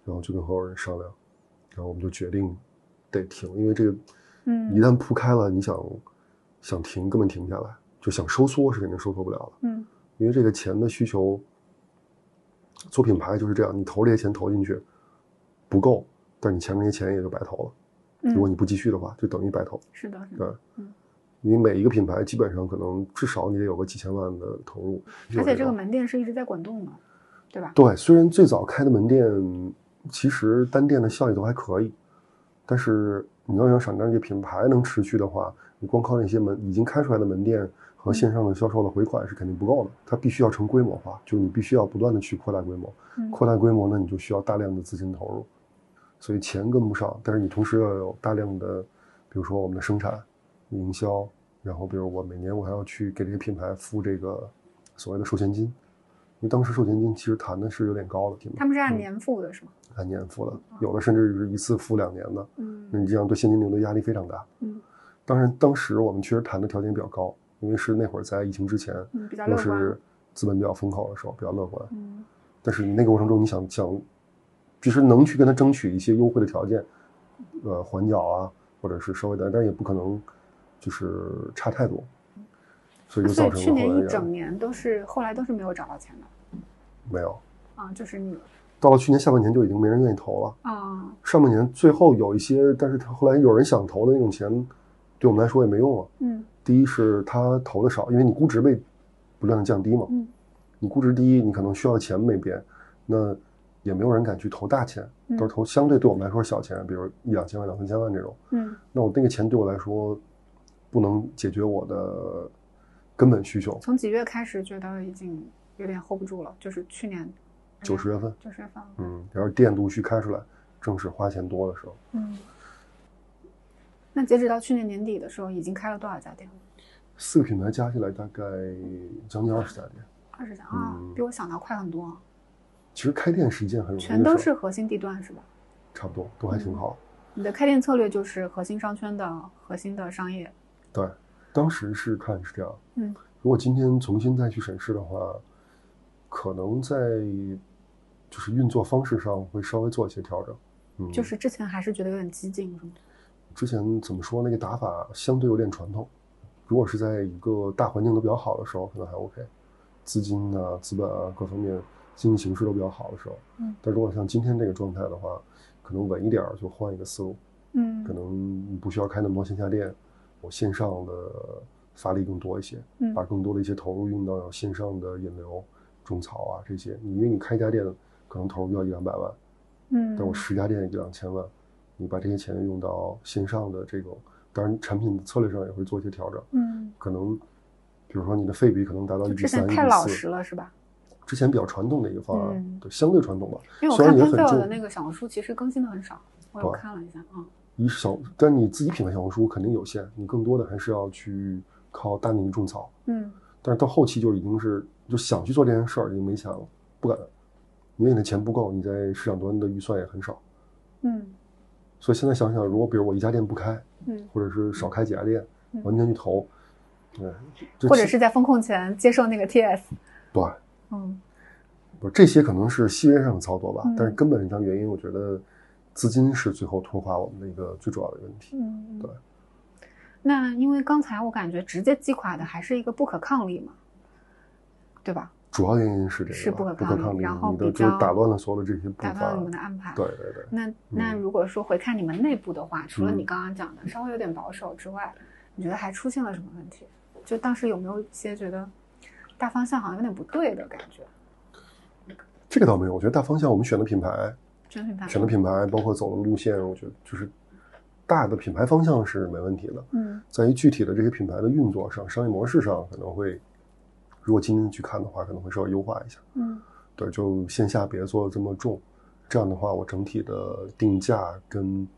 然后就跟合伙人商量，然后我们就决定得停，因为这个，嗯，一旦铺开了，你想想停根本停不下来，就想收缩是肯定收缩不了的，嗯，因为这个钱的需求。做品牌就是这样，你投这些钱投进去不够，但你前面那些钱也就白投了。如果你不继续的话，就等于白投。是的，对，嗯，你每一个品牌基本上可能至少你得有个几千万的投入。而且这个门店是一直在滚动的，对吧？对，虽然最早开的门店其实单店的效益都还可以，但是你要想想让这个品牌能持续的话，你光靠那些门已经开出来的门店。和线上的销售的回款是肯定不够的，它必须要成规模化，就你必须要不断的去扩大规模，扩大规模呢，你就需要大量的资金投入，所以钱跟不上，但是你同时要有大量的，比如说我们的生产、营销，然后比如我每年我还要去给这些品牌付这个所谓的授权金，因为当时授权金其实谈的是有点高的，他们是按年付的是吗？按年付的，有的甚至是一次付两年的。嗯，那你这样对现金流的压力非常大。嗯，当然当时我们确实谈的条件比较高，因为是那会儿在疫情之前，嗯，比较又乐观。是资本比较风口的时候，比较乐观。嗯但是你那个过程中，你想想，其实能去跟他争取一些优惠的条件，呃，缓缴啊，或者是稍微的，但也不可能就是差太多，所以就造成了去年一整年都是后来都是没有找到钱的没有。啊，就是你到了去年下半年就已经没人愿意投了，啊，上半年最后有一些，但是他后来有人想投的那种钱，对我们来说也没用了。嗯第一是他投的少，因为你估值被不断的降低嘛，嗯你估值低，你可能需要的钱没变，那也没有人敢去投大钱，嗯都是投相对对我们来说小钱，比如一两千万、两三千万这种。嗯那我那个钱对我来说，不能解决我的根本需求。从几月开始觉得已经有点 hold 不住了？就是去年九十月份，九十月份，嗯，然后店陆续开出来，正是花钱多的时候。嗯。那截止到去年年底的时候，已经开了多少家店了？四个品牌加起来大概将近二十家店。二十家啊，嗯比我想的要快很多。其实开店是一件很容易的，全都是核心地段是吧？差不多，都还挺好。你的开店策略就是核心商圈的核心的商业。对，当时是看是这样。嗯，如果今天重新再去审视的话，可能在就是运作方式上会稍微做一些调整。嗯，就是之前还是觉得有点激进，是吗？之前怎么说，那个打法相对有点传统。如果是在一个大环境都比较好的时候，可能还 OK，资金啊、资本啊各方面经济形势都比较好的时候。嗯，但如果像今天这个状态的话，可能稳一点儿就换一个思路。嗯可能你不需要开那么多线下店，我线上的发力更多一些，嗯把更多的一些投入用到线上的引流、种草啊这些。你因为你开一家店可能投入要一两百万，嗯，但我十家店一两千万，你把这些钱用到线上的这种，当然产品策略上也会做一些调整，嗯，可能比如说你的费比可能达到一比三、一太老实了是吧？之前比较传统的一个方案，嗯对，相对传统吧。因为我虽然也很看芬菲尔的那个小红书其实更新的很少，我有看了一下啊。一小，但你自己品牌小红书肯定有限，你更多的还是要去靠大面积种草。嗯但是到后期就已经是就想去做这件事儿，已经没钱了，不敢，因为你的钱不够，你在市场端的预算也很少。嗯所以现在想想，如果比如我一家店不开，嗯，或者是少开几家店，嗯完全去投，对，或者是在风控前接受那个 TS。对，嗯不这些可能是细微上的操作吧，嗯但是根本上原因，我觉得资金是最后拖垮我们的一个最主要的问题。嗯，对。那因为刚才我感觉直接击垮的还是一个不可抗力嘛，对吧？主要原因是这个是不可抗力然后就打乱了所有的这些步伐打乱了你们的安排。对对对，那那如果说回看你们内部的话，除了嗯你刚刚讲的稍微有点保守之外，你觉得还出现了什么问题？就当时有没有一些觉得大方向好像有点不对的感觉？这个倒没有，我觉得大方向我们选的品牌，选品牌，选的品牌，包括走的路线，我觉得就是大的品牌方向是没问题的。嗯在于具体的这些品牌的运作上、商业模式上，可能会，如果今天去看的话，可能会稍微优化一下。嗯对，就线下别做的这么重，这样的话，我整体的定价跟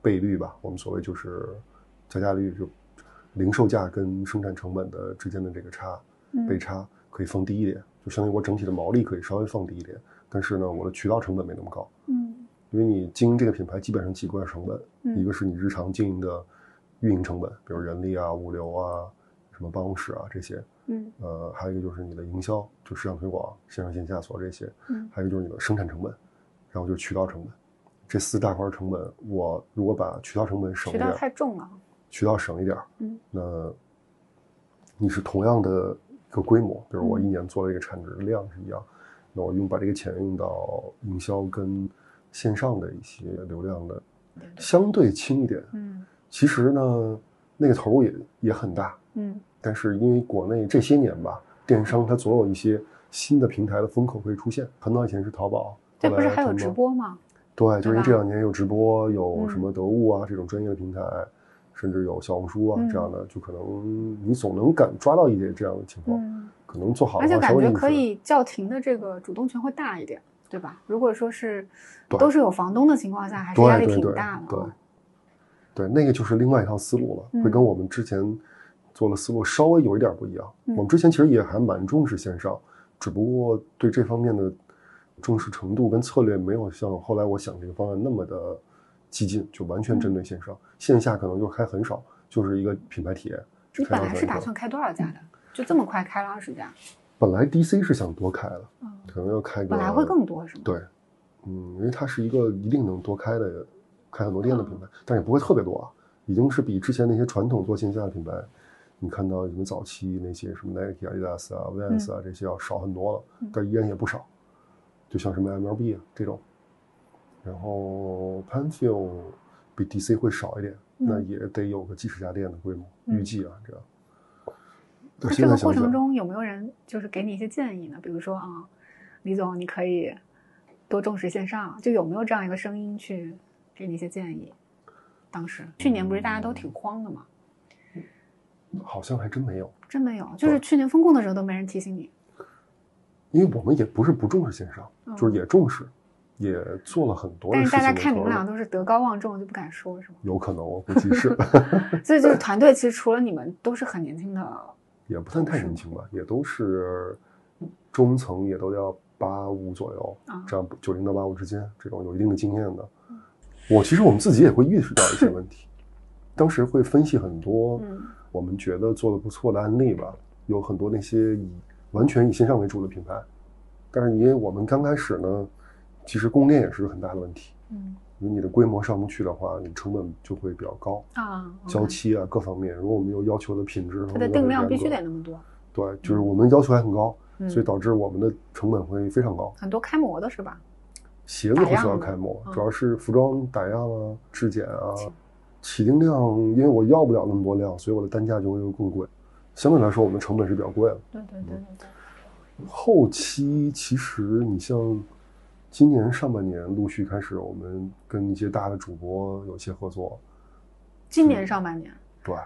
倍率吧，我们所谓就是加价率，就零售价跟生产成本的之间的这个差嗯倍差可以放低一点，就相当于我整体的毛利可以稍微放低一点，但是呢，我的渠道成本没那么高。嗯因为你经营这个品牌，基本上几个成本，嗯一个是你日常经营的运营成本，比如人力啊、物流啊、什么办公室啊这些，嗯呃，还有一个就是你的营销，就市场推广、线上线下所这些，嗯还有就是你的生产成本，然后就是渠道成本，这四大块成本，我如果把渠道成本省渠道太重了。渠道省一点，嗯那你是同样的一个规模，比如我嗯一年做了一个产值量是一样，那我用把这个钱用到营销跟线上的一些流量的对对相对轻一点。嗯其实呢，那个投入也也很大，嗯但是因为国内这些年吧，电商它总有一些新的平台的风口会出现。很早以前是淘宝，这不是还有直？播吗？对，就是因为这两年有直播，有嗯什么得物啊、这种专业的平台，甚至有小红书啊、嗯这样的，就可能你总能感抓到一点这样的情况。嗯，可能做好的而且感觉可以叫停的这个主动权会大一点，对吧？如果说是都是有房东的情况下，还是对压力挺大的。对对，那个就是另外一套思路了，嗯会跟我们之前做的思路稍微有一点不一样。嗯我们之前其实也还蛮重视线上，只不过对这方面的重视程度跟策略没有像后来我想这个方案那么的激进，就完全针对线上，线下可能就开很少，就是一个品牌体验。你本来是打算开多少家的？就这么快开了二十家？本来 DC 是想多开的，可能要开个。本来会更多是吗？对，嗯，因为它是一个一定能多开的、开很多店的品牌，但也不会特别多啊。已经是比之前那些传统做线下的品牌，你看到什么早期那些什么 Nike、Adidas 啊、Vans 啊这些要少很多了，但依然也不少。就像什么 MLB 啊这种，然后 Panfil 比 DC 会少一点，那也得有个几十家店的规模，预计啊这样。那这个过程中有没有人就是给你一些建议呢？比如说啊，李总，你可以多重视线上，就有没有这样一个声音去给你一些建议？当时去年不是大家都挺慌的吗？好像还真没有，真没有，就是去年风控的时候都没人提醒你。因为我们也不是不重视线上，就是也重视，也做了很多。但是大家看你们俩都是德高望重，就不敢说，是吗？有可能，我估计是。(laughs) 所以就是团队，其实除了你们，都是很年轻的。(laughs) 也不算太年轻吧，也都是中层，也都要八五左右，这样九零到八五之间，这种有一定的经验的。我其实我们自己也会意识到一些问题，当时会分析很多我们觉得做的不错的案例吧，有很多那些以完全以线上为主的品牌，但是因为我们刚开始呢，其实供应链也是个很大的问题。嗯。因为你的规模上不去的话，你成本就会比较高啊，交期啊各方面。如果我们有要求的品质，它的定量必须得那么多。对，就是我们要求还很高，所以导致我们的成本会非常高。很多开模的是吧？鞋子不需要开模，主要是服装打样啊、质检啊、起订量。因为我要不了那么多量，所以我的单价就会更贵。相对来说，我们的成本是比较贵的。对对对对对。后期其实你像。今年上半年陆续开始，我们跟一些大的主播有些合作。今年上半年，对，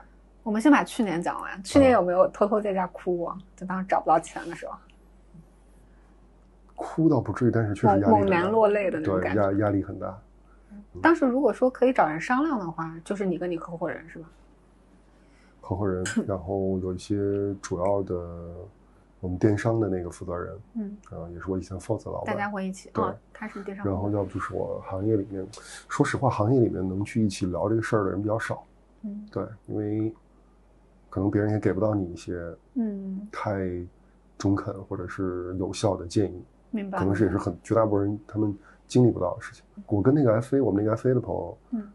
我们先把去年讲完。去年有没有偷偷在家哭啊？就当时找不到钱的时候，哭倒不至于，但是确实压力猛男落泪的那种感觉，压压力很大。当时如果说可以找人商量的话，就是你跟你合伙人是吧？合伙人，然后有一些主要的。我们电商的那个负责人，嗯，啊，也是我以前 FOSS 老板，大家会一起，对，他是电商，然后要不就是我行业里面，说实话，行业里面能去一起聊这个事儿的人比较少，嗯，对，因为可能别人也给不到你一些，嗯，太中肯或者是有效的建议，明白，可能是也是很绝大部分人他们经历不到的事情。我跟那个 FA，我们那个 FA 的朋友，嗯，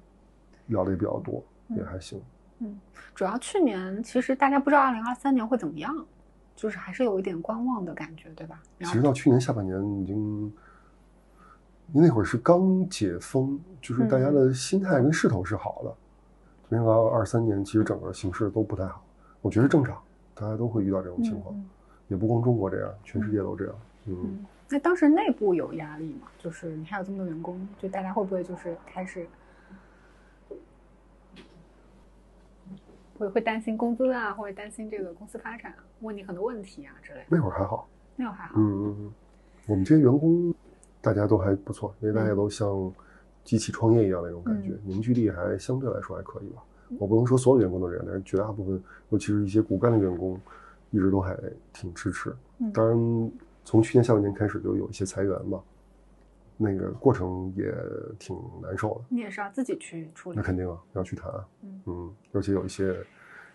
聊的也比较多，也还行，嗯，主要去年其实大家不知道二零二三年会怎么样。就是还是有一点观望的感觉，对吧？其实到去年下半年已经，那会儿是刚解封，就是大家的心态跟势头是好的。因为到二三年，其实整个形势都不太好，我觉得正常，大家都会遇到这种情况，也不光中国这样，全世界都这样。嗯，那当时内部有压力吗？就是你还有这么多员工，就大家会不会就是开始？会会担心工资啊，或者担心这个公司发展，问你很多问题啊之类的。那会儿还好，那会儿还好。嗯嗯嗯，我们这些员工大家都还不错，因为大家都像机器创业一样的那种感觉，凝聚力还相对来说还可以吧。我不能说所有员工都这样，但是绝大部分，尤其是一些骨干的员工，一直都还挺支持。当然，从去年下半年开始就有一些裁员嘛，那个过程也挺难受的。你也是要自己去处理？那肯定啊，要去谈。嗯嗯，而且有一些。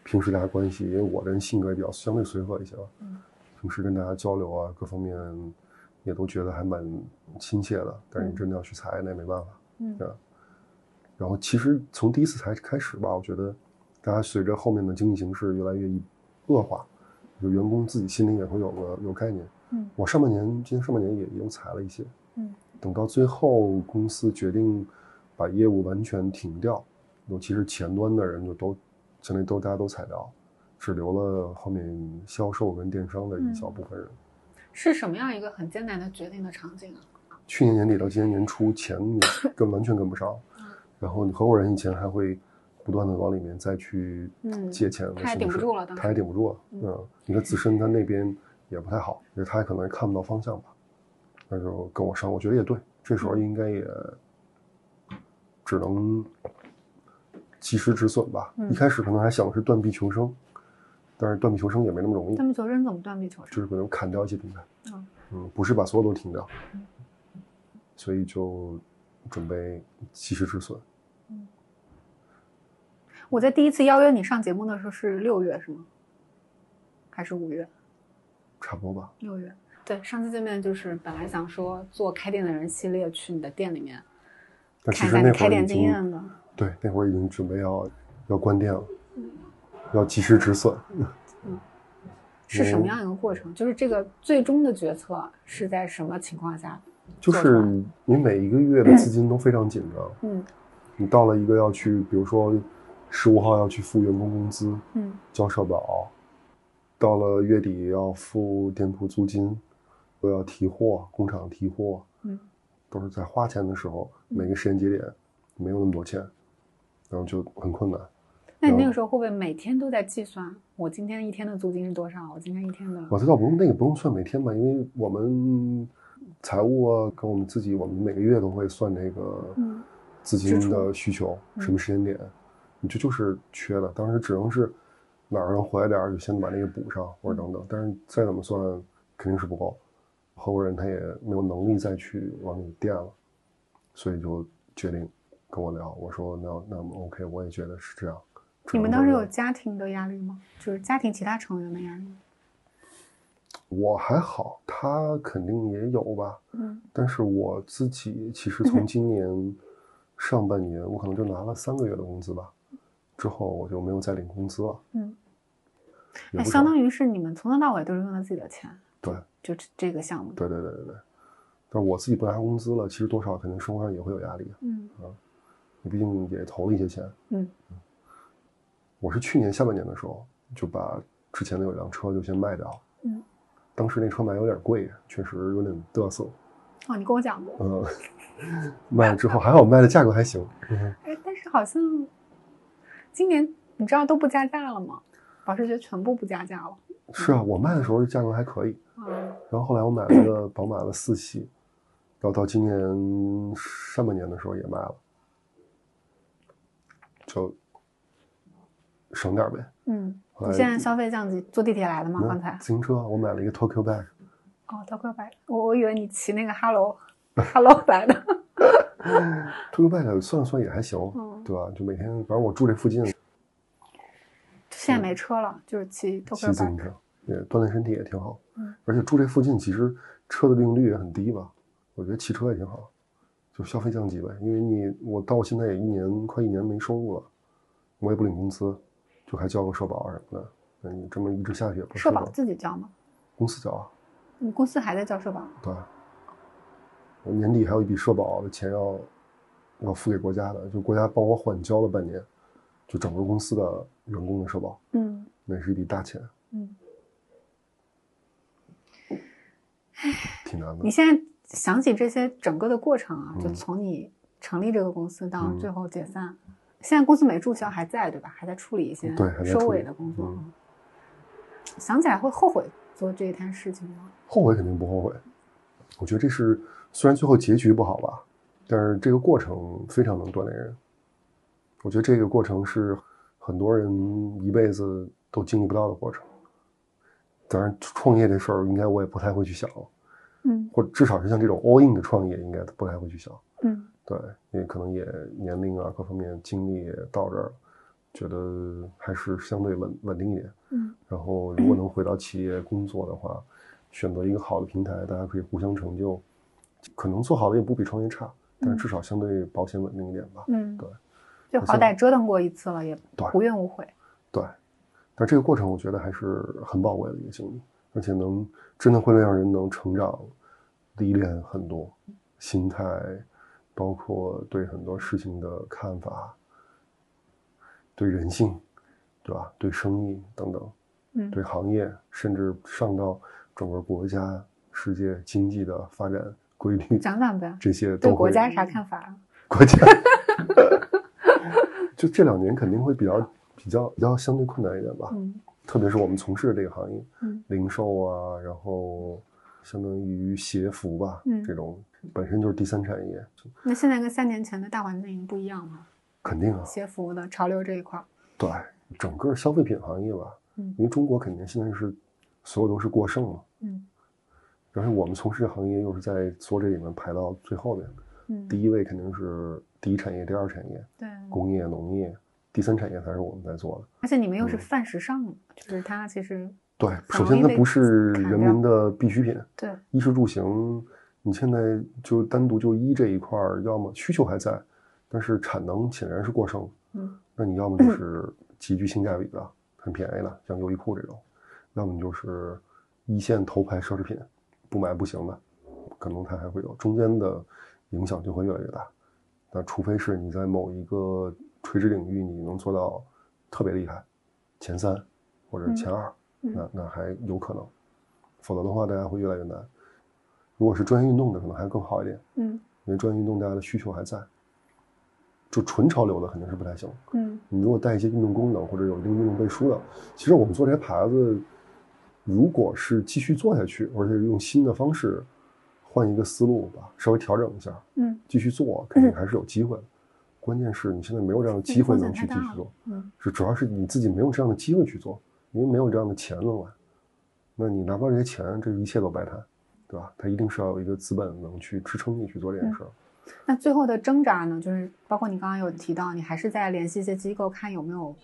平时大家关系，因为我的人性格也比较相对随和一些吧，嗯，平时跟大家交流啊，各方面也都觉得还蛮亲切的。但是你真的要去裁，那也没办法，嗯。然后其实从第一次裁开始吧，我觉得大家随着后面的经济形势越来越恶化，就员工自己心里也会有个有概念。嗯，我上半年今年上半年也也有裁了一些，嗯，等到最后公司决定把业务完全停掉，尤其是前端的人就都。相当于都大家都裁掉，只留了后面销售跟电商的一小部分人。是什么样一个很艰难的决定的场景啊？去年年底到今年年初，钱跟完全跟不上，(laughs) 然后你合伙人以前还会不断的往里面再去借钱，他也顶不住了，他也顶不住了。嗯，你看自身他那边也不太好，因为他可能也看不到方向吧。那就跟我商，我觉得也对，这时候应该也只能。及时止损吧。一开始可能还想的是断臂求生，但是断臂求生也没那么容易。断臂求生怎么断臂求生？就是可能砍掉一些平台。嗯，嗯，不是把所有都停掉，所以就准备及时止损。我在第一次邀约你上节目的时候是六月是吗？还是五月？差不多吧。六月。对，上次见面就是本来想说做开店的人系列，去你的店里面看一下你开店经验的。对，那会儿已经准备要要关店了，要及时止损。嗯，是什么样一个过程？就是这个最终的决策是在什么情况下？就是你每一个月的资金都非常紧张。嗯，你到了一个要去，比如说十五号要去付员工工资，嗯，交社保，到了月底要付店铺租金，又要提货，工厂提货，嗯，都是在花钱的时候，每个时间节点没有那么多钱，然后就很困难。那你那个时候会不会每天都在计算我今天一天的租金是多少？我今天一天的？我这倒不用，那个不用算每天吧，因为我们财务啊，跟我们自己，我们每个月都会算这个资金的需求，什么时间点，你这就是缺的。当时只能是哪儿能回来点儿，就先把那个补上，或者等等。但是再怎么算，肯定是不够。合伙人他也没有能力再去往里垫了，所以就决定跟我聊。我说那那么 OK，我也觉得是这样。你们当时有家庭的压力吗？就是家庭其他成员的压力？我还好，他肯定也有吧。嗯，但是我自己其实 (laughs) 从今年上半年，我可能就拿了三个月的工资吧，之后我就没有再领工资了。嗯，那相当于是你们从头到尾都是用的自己的钱。对，就这个项目。对对对对对。但是我自己不拿工资了，其实多少肯定生活上也会有压力。嗯啊，你毕竟也投了一些钱。嗯。我是去年下半年的时候就把之前的有辆车就先卖掉。嗯。当时那车买有点贵，确实有点嘚瑟。哦，你跟我讲过。嗯。(laughs) 卖了之后还好，卖的价格还行。哎，但是好像今年你知道都不加价了吗？保时捷全部不加价了。是啊，我卖的时候价格还可以。嗯。然后后来我买了个宝马的四系，然后到今年上半年的时候也卖了，就省点呗。嗯。你现在消费降级，坐地铁来的吗？刚才自行车，我买了一个 Tokyo Bike。哦，Tokyo Bike，我我以为你骑那个 Hello Hello 来的。Tokyo Bike 算了算也还行，嗯、对吧？就每天，反正我住这附近。现在没车了，就是骑。骑自行车也锻炼身体也挺好。嗯。而且住这附近，其实车的利用率也很低吧？我觉得骑车也挺好，就消费降级呗。因为你我到现在也一年快一年没收入了，我也不领工资。就还交个社保什么的，那你这么一直下去也不社保自己交吗？公司交啊。你公司还在交社保？对。我年底还有一笔社保的钱要要付给国家的，就国家帮我缓交了半年，就整个公司的员工的社保。嗯。那是一笔大钱。嗯。挺难的。你现在想起这些整个的过程啊，就从你成立这个公司到最后解散。嗯现在公司没注销，还在对吧？还在处理一些收尾的工作。嗯、想起来会后悔做这一摊事情吗？后悔肯定不后悔。我觉得这是虽然最后结局不好吧，但是这个过程非常能锻炼人。我觉得这个过程是很多人一辈子都经历不到的过程。当然，创业这事儿应该我也不太会去想，嗯，或者至少是像这种 all in 的创业，应该不太会去想，嗯。对，因为可能也年龄啊，各方面精力也到这儿，觉得还是相对稳稳定一点。嗯，然后如果能回到企业工作的话，选择一个好的平台，大家可以互相成就，可能做好的也不比创业差，但是至少相对保险稳定一点吧。嗯，对，就好歹折腾过一次了，也无怨无悔。对，但这个过程我觉得还是很宝贵的一个经历，而且能真的会让人能成长、历练很多，心态。包括对很多事情的看法，对人性，对吧？对生意等等，嗯，对行业，甚至上到整个国家、世界经济的发展规律，讲讲呗。这些对国家啥看法？(laughs) 国家，(laughs) 就这两年肯定会比较、比较、比较相对困难一点吧。嗯，特别是我们从事的这个行业，嗯，零售啊，然后相当于鞋服吧，嗯，这种。本身就是第三产业，那现在跟三年前的大环境不一样吗？肯定啊，鞋服的潮流这一块，对整个消费品行业吧，嗯，因为中国肯定现在是所有都是过剩嘛，嗯，而且我们从事的行业又是在所这里面排到最后面，嗯，第一位肯定是第一产业、第二产业，对，工业、农业，第三产业才是我们在做的。而且你们又是嗯泛时尚，就是它其实对，首先它不是人民的必需品，对，衣食住行，你现在就单独就衣这一块儿，要么需求还在，但是产能显然是过剩，嗯，那你要么 (clears throat) 就是极具性价比的，很便宜的，像优衣库这种，要么你就是一线头牌奢侈品，不买不行的，可能它还会有中间的影响就会越来越大。那除非是你在某一个垂直领域你能做到特别厉害，前三或者前二，嗯那那还有可能，否则的话大家会越来越难。如果是专业运动的，可能还更好一点，嗯因为专业运动大家的需求还在。就纯潮流的肯定是不太行。嗯你如果带一些运动功能或者有一定运动背书的，其实我们做这些牌子，如果是继续做下去，而且用新的方式，换一个思路吧，稍微调整一下，嗯继续做，肯定还是有机会的。关键是你现在没有这样的机会能去继续做，嗯是主要是你自己没有这样的机会去做，因为没有这样的钱能来。那你拿不到这些钱，这一切都白谈，对吧？它一定是要有一个资本能去支撑你去做这件事儿。那最后的挣扎呢，就是包括你刚刚有提到，你还是在联系一些机构，看有没有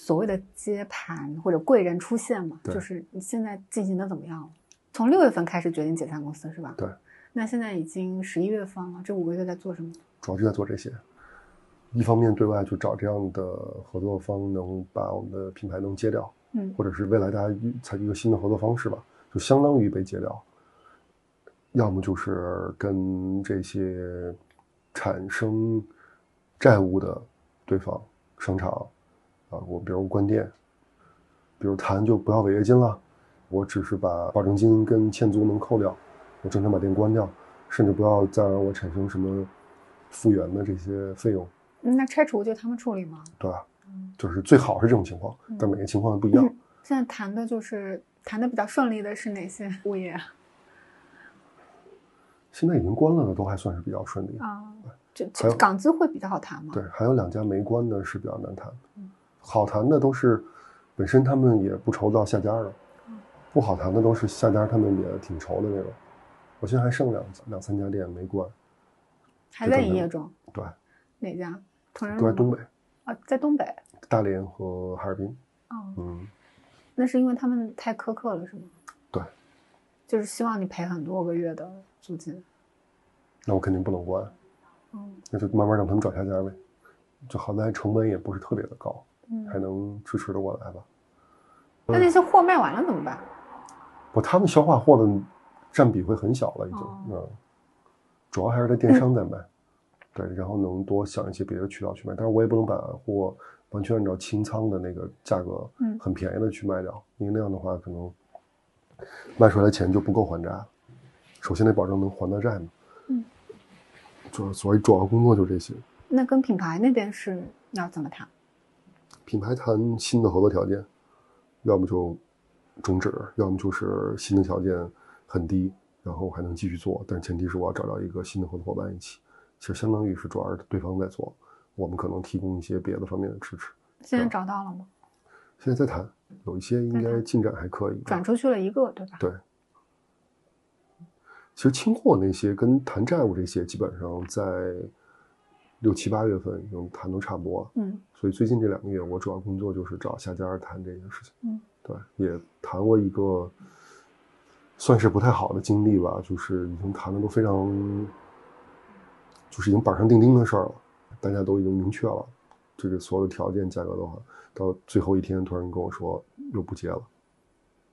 所谓的接盘或者贵人出现嘛？就是你现在进行的怎么样了？从六月份开始决定解散公司是吧？对。那现在已经十一月份了，这五个月在做什么？主要就在做这些。一方面对外就找这样的合作方，能把我们的品牌能接掉，嗯或者是未来大家采取一个新的合作方式吧，就相当于被接掉。要么就是跟这些产生债务的对方商场啊，我比如关店，比如谈就不要违约金了，我只是把保证金跟欠租能扣掉，我正常把店关掉，甚至不要再让我产生什么复原的这些费用，嗯那拆除就他们处理吗？对就是最好是这种情况，但每个情况不一样。现在谈的就是谈的比较顺利的是哪些物业啊？(laughs) 现在已经关了的都还算是比较顺利，啊，就港资会比较好谈吗？对，还有两家没关的是比较难谈嗯，好谈的都是本身他们也不愁到下家的，不好谈的都是下家他们也挺愁的那种。我现在还剩两两三家店没关，还在营业中。对，哪家？都在东北，啊，在东北。大连和哈尔滨。哦，嗯，那是因为他们太苛刻了，是吗？对，就是希望你赔很多个月的租金。那我肯定不能关，嗯那就慢慢让他们找下家呗。就好在成本也不是特别的高，还嗯。能支持的过来吧。那那些货卖完了怎么办？不，他们消化货的占比会很小了，已经。哦嗯，主要还是在电商在卖，对，然后能多想一些别的渠道去卖，但是我也不能把货完全按照清仓的那个价格，嗯很便宜的去卖掉，因为那样的话可能卖出来的钱就不够还债了。首先得保证能还到债嘛。嗯，主所以主要工作就这些，那跟品牌那边是要怎么谈？品牌谈新的合作条件，要么就终止，要么就是新的条件很低，然后还能继续做，但是前提是我要找到一个新的合作伙伴一起。其实相当于是主要是对方在做，我们可能提供一些别的方面的支持。现在找到了吗？现在在谈，有一些应该进展还可以。转出去了一个，对吧？对，其实清货那些跟谈债务这些，基本上在六七八月份已经谈都差不多了。嗯所以最近这两个月，我主要工作就是找下家谈这件事情。嗯，对，也谈过一个算是不太好的经历吧，就是已经谈的都非常，就是已经板上钉钉的事儿了，大家都已经明确了这个所有的条件、价格的话，到最后一天突然跟我说又不接了，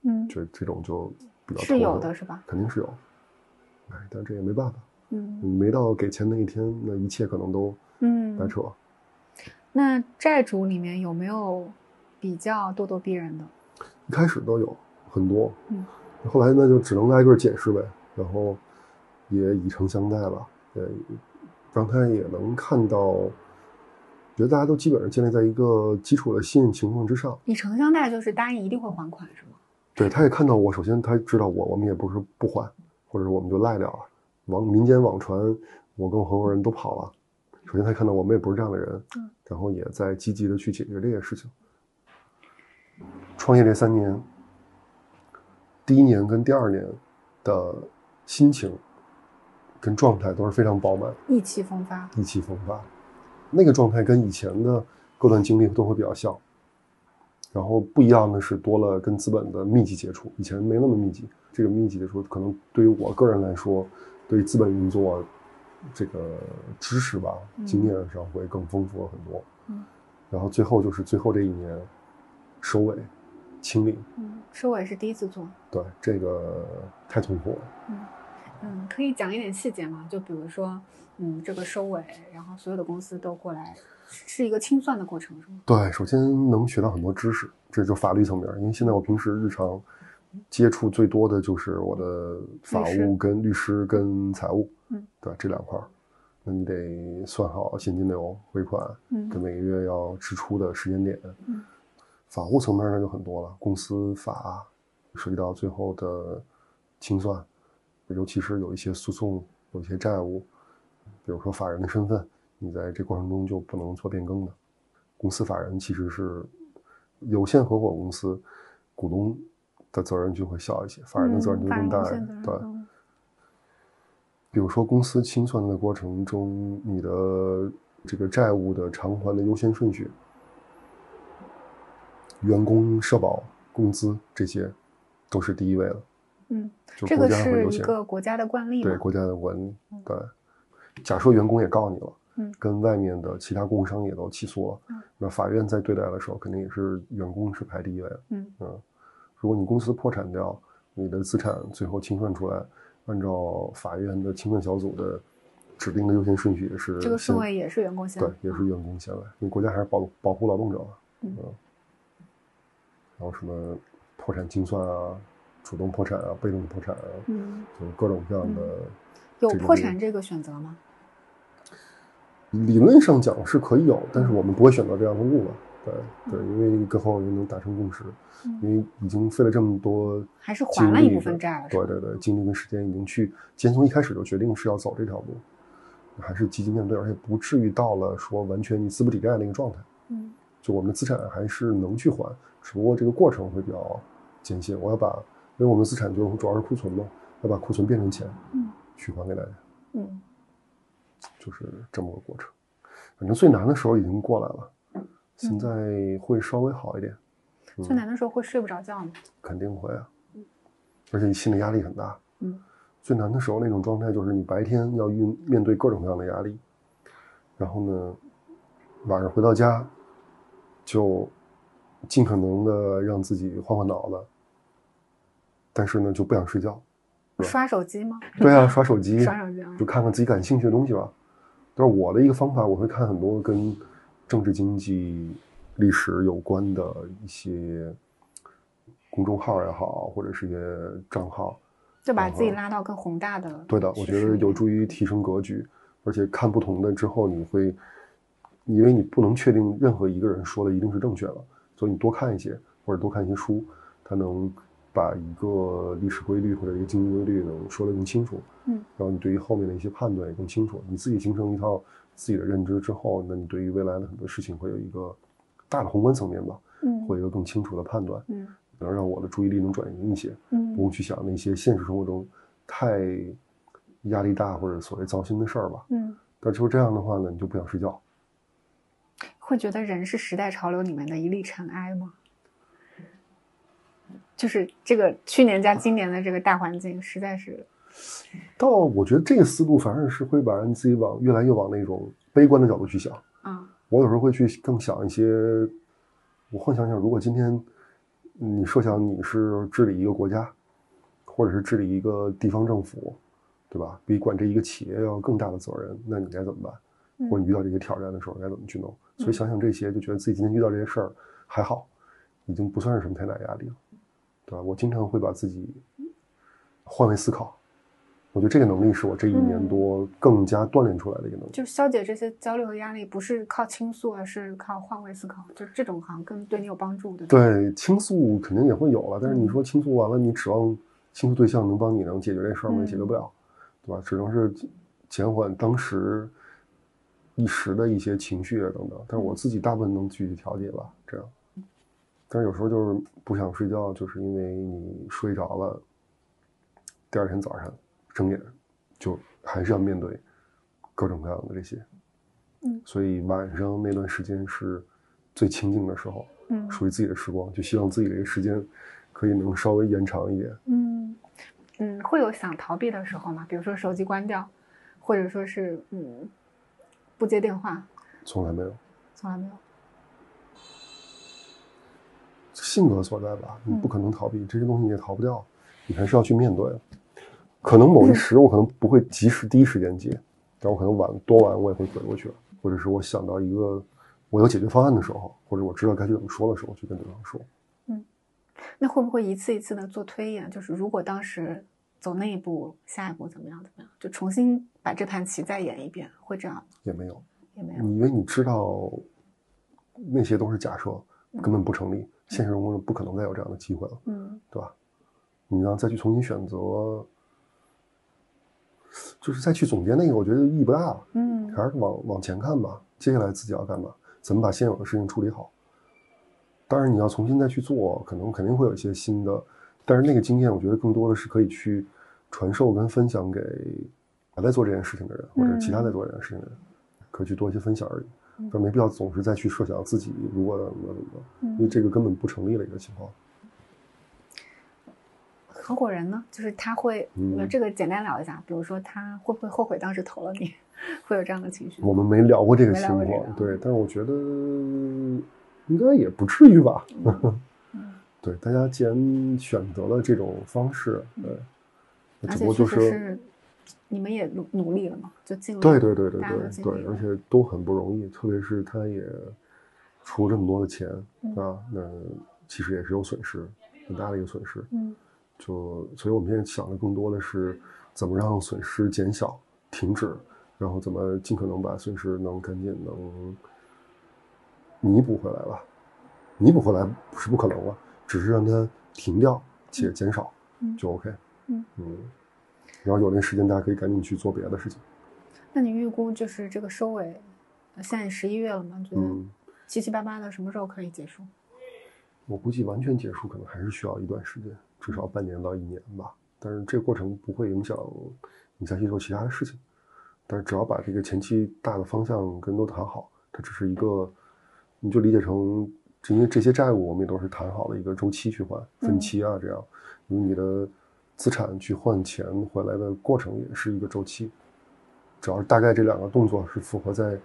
嗯，这这种就比较是有的是吧？肯定是有，哎，但这也没办法，嗯没到给钱那一天，那一切可能都嗯白。扯。那债主里面有没有比较咄咄逼人的？一开始都有很多，嗯，后来那就只能挨个解释呗，然后也以诚相待吧，呃，让他也能看到，觉得大家都基本上建立在一个基础的信任情况之上。以诚相待就是答应一定会还款是吗？对，他也看到我，首先他知道我，我们也不是不还，或者是我们就赖掉了。网民间网传我跟我合伙人都跑了，首先他看到我们也不是这样的人，嗯然后也在积极的去解决这件事情。创业这三年，第一年跟第二年，的心情跟状态都是非常饱满、意气风发、意气风发。那个状态跟以前的各段经历都会比较像。然后不一样的是，多了跟资本的密集接触，以前没那么密集。这个密集的时候，可能对于我个人来说，对资本运作这个知识吧，经验上会更丰富了很多。嗯。然后最后就是最后这一年收尾。清理，嗯，收尾是第一次做，对，这个太痛苦了，嗯嗯，可以讲一点细节吗？就比如说，嗯，这个收尾，然后所有的公司都过来，是一个清算的过程，是吗？对，首先能学到很多知识，这就法律层面，因为现在我平时日常接触最多的就是我的法务跟律师跟财务，嗯，对，这两块儿，那你得算好现金流、回款，嗯，跟每个月要支出的时间点，嗯。法务层面上就很多了，公司法涉及到最后的清算，尤其是有一些诉讼、有一些债务，比如说法人的身份，你在这过程中就不能做变更的。公司法人其实是有限合伙公司，股东的责任就会小一些，法人的责任就更大。对，比如说公司清算的过程中，你的这个债务的偿还的优先顺序。员工社保、工资这些，都是第一位了。嗯，这个是一个国家的惯例。对，国家的惯例。对，假设员工也告你了，嗯，跟外面的其他供应商也都起诉了，嗯，那法院在对待的时候，肯定也是员工是排第一位的。嗯嗯，如果你公司破产掉，你的资产最后清算出来，按照法院的清算小组的指定的优先顺序，也是这个顺位也是员工先，对，也是员工先来，因为国家还是保保护劳动者嘛。嗯。然后什么破产清算啊，主动破产啊，被动破产啊，嗯，就各种各样的。有破产这个选择吗？理论上讲是可以有，但是我们不会选择这样的路了。对对，因为跟合伙人能达成共识，因为已经费了这么多，还是还了一部分债了。对对对，精力跟时间已经去，既然从一开始就决定是要走这条路，还是积极面对，而且不至于到了说完全你资不抵债那个状态。嗯，就我们的资产还是能去还。只不过这个过程会比较艰辛，我要把，因为我们资产就主要是库存嘛，要把库存变成钱，嗯，去还给大家，嗯，就是这么个过程。反正最难的时候已经过来了，现在会稍微好一点。最难的时候会睡不着觉吗？肯定会啊，而且你心理压力很大。嗯，最难的时候那种状态就是你白天要运面对各种各样的压力，然后呢，晚上回到家就。尽可能的让自己换换脑子，但是呢，就不想睡觉。刷手机吗？对啊，刷手机，刷手机，就看看自己感兴趣的东西吧。但是我的一个方法，我会看很多跟政治、经济、历史有关的一些公众号也好，或者是一些账号，就把自己拉到更宏大的。对的，我觉得有助于提升格局，而且看不同的之后，你会，因为你不能确定任何一个人说的一定是正确的。所以你多看一些，或者多看一些书，它能把一个历史规律或者一个经济规律能说得更清楚。嗯，然后你对于后面的一些判断也更清楚。你自己形成一套自己的认知之后，那你对于未来的很多事情会有一个大的宏观层面吧。嗯，会有一个更清楚的判断。嗯，能让我的注意力能转移一些。嗯，不用去想那些现实生活中太压力大或者所谓糟心的事儿吧。嗯，但就是这样的话呢，你就不想睡觉。会觉得人是时代潮流里面的一粒尘埃吗？就是这个去年加今年的这个大环境，实在是。到我觉得这个思路反而是会把你自己往越来越往那种悲观的角度去想。啊。我有时候会去更想一些，我幻想想，如果今天你设想你是治理一个国家，或者是治理一个地方政府，对吧？比管这一个企业要更大的责任，那你该怎么办？或者你遇到这些挑战的时候该怎么去弄？所以想想这些，就觉得自己今天遇到这些事儿还好，已经不算是什么太大压力了，对吧？我经常会把自己换位思考，我觉得这个能力是我这一年多更加锻炼出来的一个能力。就消解这些焦虑和压力，不是靠倾诉，而是靠换位思考，就这种好像更对你有帮助的。对，倾诉肯定也会有了，但是你说倾诉完了，你指望倾诉对象能帮你能解决这事儿吗？也解决不了，对吧？只能是减缓当时。一时的一些情绪啊等等，但是我自己大部分能去调节吧，这样。但是有时候就是不想睡觉，就是因为你睡着了，第二天早上睁眼就还是要面对各种各样的这些，嗯，所以晚上那段时间是最清静的时候，嗯属于自己的时光，就希望自己这个时间可以能稍微延长一点。嗯嗯，会有想逃避的时候吗？比如说手机关掉，或者说是嗯不接电话，从来没有从来没有。性格所在吧，你嗯不可能逃避、这些东西，你也逃不掉，你还是要去面对。可能某一时我可能不会及时第一时间接，但我可能晚多晚我也会回过去，或者是我想到一个我有解决方案的时候，或者我知道该去怎么说的时候，去跟对方说。嗯那会不会一次一次的做推演？就是如果当时走那一步，下一步怎么样怎么样，就重新把这盘棋再演一遍，会这样吗？也没有，也没有。因为你知道那些都是假设，根本不成立，现实生活中不可能再有这样的机会了，嗯对吧？你要再去重新选择，就是再去总结那个，我觉得意义不大。嗯还是往往前看吧。接下来自己要干嘛？怎么把现有的事情处理好？当然，你要重新再去做，可能肯定会有一些新的，但是那个经验，我觉得更多的是可以去传授跟分享给还在做这件事情的人，或者其他在做这件事情的人，可以去多一些分享而已。但没必要总是再去设想自己如果怎么怎么怎么，因为这个根本不成立的一个情况。合伙人呢？就是他会，嗯这个简单聊一下，比如说他会不会后悔当时投了你，会有这样的情绪？我们没聊过这个情况，对，但是我觉得应该也不至于吧。(laughs) 嗯对，大家既然选择了这种方式，对，只不过就是你们也努努力了嘛，就尽力对了对对对对对，而且都很不容易，特别是他也出这么多的钱嗯啊，那其实也是有损失，很大的一个损失。嗯就所以我们现在想的更多的是怎么让损失减小、停止，然后怎么尽可能把损失能赶紧能弥补回来吧。弥补回来不是不可能了，只是让它停掉且减少嗯就 OK。嗯然后有那时间，大家可以赶紧去做别的事情。那你预估就是这个收尾，呃现在十一月了嘛？觉得嗯，七七八八的什么时候可以结束？我估计完全结束可能还是需要一段时间，至少半年到一年吧。但是这个过程不会影响你再去做其他的事情。但是只要把这个前期大的方向跟都谈好，它只是一个，你就理解成，因为这些债务我们也都是谈好的一个周期去还，分期啊这样，用你的资产去换钱回来的过程也是一个周期。只要是大概这两个动作是符合在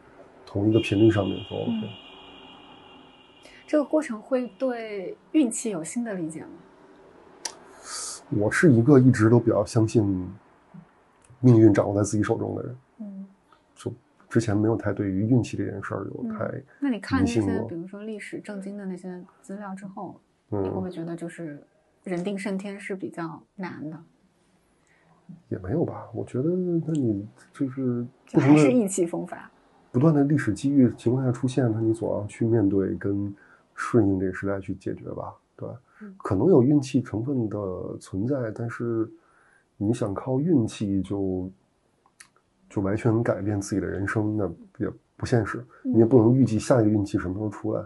同一个频率上面就 OK。这个过程会对运气有新的理解吗？我是一个一直都比较相信命运掌握在自己手中的人，嗯，就之前没有太对于运气这件事儿有嗯太，那你看那些比如说历史正经的那些资料之后，你会不嗯，会觉得就是人定胜天是比较难的？也没有吧。我觉得，那你就是还是意气风发？不断的历史机遇情况下出现，那你总要去面对跟顺应这个时代去解决吧，对可能有运气成分的存在，但是你想靠运气就就完全改变自己的人生，那也不现实。你也不能预计下一个运气什么时候出来，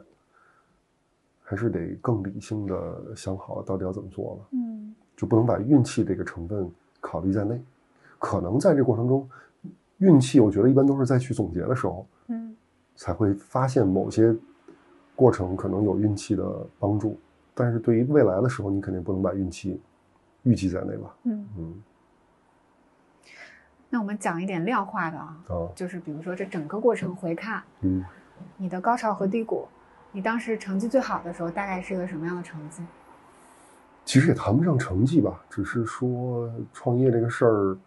还是得更理性的想好到底要怎么做了。嗯就不能把运气这个成分考虑在内。可能在这过程中，运气我觉得一般都是在去总结的时候嗯才会发现某些过程可能有运气的帮助，但是对于未来的时候，你肯定不能把运气预计在内吧？嗯。嗯那我们讲一点量化的啊，啊就是比如说这整个过程回看，嗯，你的高潮和低谷，你当时成绩最好的时候大概是一个什么样的成绩？其实也谈不上成绩吧，只是说创业这个事儿，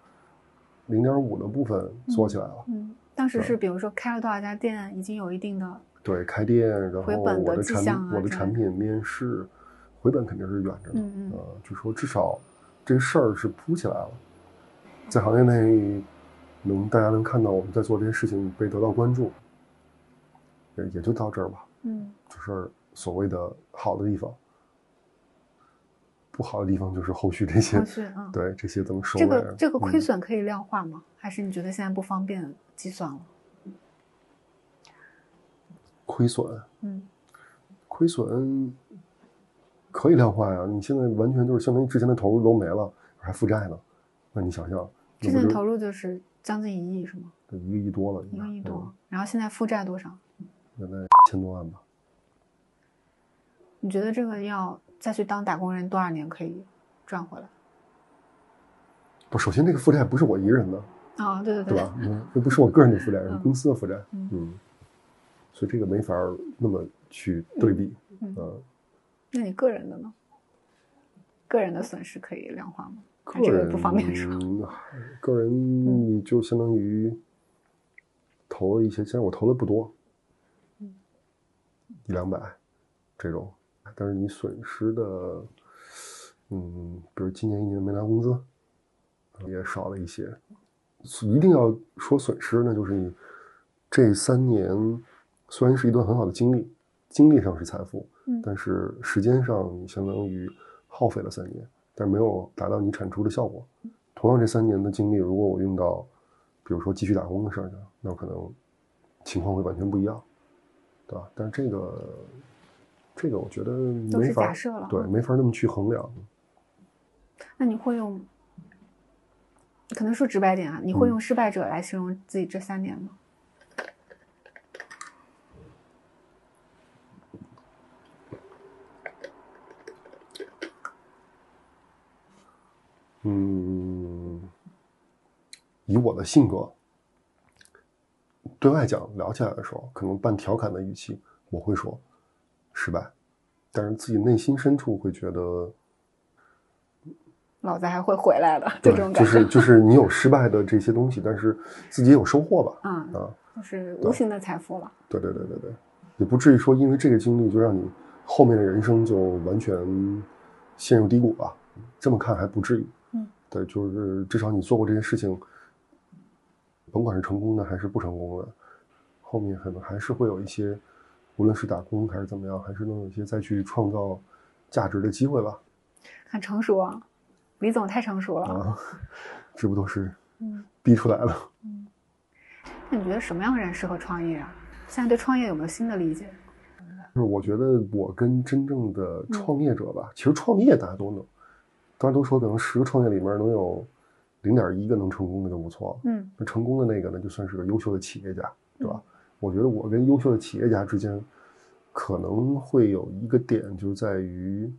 零点五的部分做起来了。嗯，当时是比如说开了多少家店，已经有一定的对，开店，然后回本的我的产我的产品面试，回本肯定是远着呢。嗯嗯呃，就说至少这个事儿是铺起来了，在行业内能大家能看到我们在做这些事情被得到关注，也也就到这儿吧。嗯就是所谓的好的地方，不好的地方就是后续这些 (laughs) 对这些怎么收这尾个这个亏嗯损可以量化吗？还是你觉得现在不方便计算了？亏损，嗯亏损可以量化呀，你现在完全就是相当于之前的投入都没了，还负债呢，那你想想，之前投入就是将近一亿是吗？对，一个亿多了，一个亿多。然后现在负债多少？现在千多万吧。你觉得这个要再去当打工人多少年可以赚回来？不，首先这个负债不是我一个人的啊，对对对，对吧？嗯，这不是我个人的负债，是公司的负债。嗯，所以这个没法那么去对比。嗯，那你个人的呢？个人的损失可以量化吗？个人不方便说。(laughs) 个人你就相当于投了一些，其实我投的不多，一两百这种。但是你损失的，嗯，比如今年一年没拿工资，也少了一些。一定要说损失，那就是你这三年虽然是一段很好的经历，经历上是财富，嗯，但是时间上你相当于耗费了三年，但是没有达到你产出的效果。同样，这三年的精力，如果我用到，比如说继续打工的事儿上，那可能情况会完全不一样，对吧？但是这个。这个我觉得没法，对，没法那么去衡量。那你会用，可能说直白点啊，你会用失败者来形容自己这三年吗？嗯，以我的性格，对外讲聊起来的时候，可能半调侃的语气，我会说。失败，但是自己内心深处会觉得，老子还会回来的这种感觉。就是就是你有失败的这些东西，但是自己也有收获吧？嗯啊，就是无形的财富了。对对对对对，也不至于说因为这个经历就让你后面的人生就完全陷入低谷吧？这么看还不至于。嗯，对，就是至少你做过这件事情，甭管是成功的还是不成功的，后面可能还是会有一些。无论是打工还是怎么样，还是能有一些再去创造价值的机会吧。很成熟啊，李总太成熟了啊！(laughs) 这不都是逼出来了？嗯。那你觉得什么样的人适合创业啊？现在对创业有没有新的理解？就是我觉得我跟真正的创业者吧，其实创业大家都能，大家都说可能十个创业里面能有零点一个能成功的就不错了。嗯。那成功的那个呢，就算是个优秀的企业家，对吧？我觉得我跟优秀的企业家之间，可能会有一个点，就在于，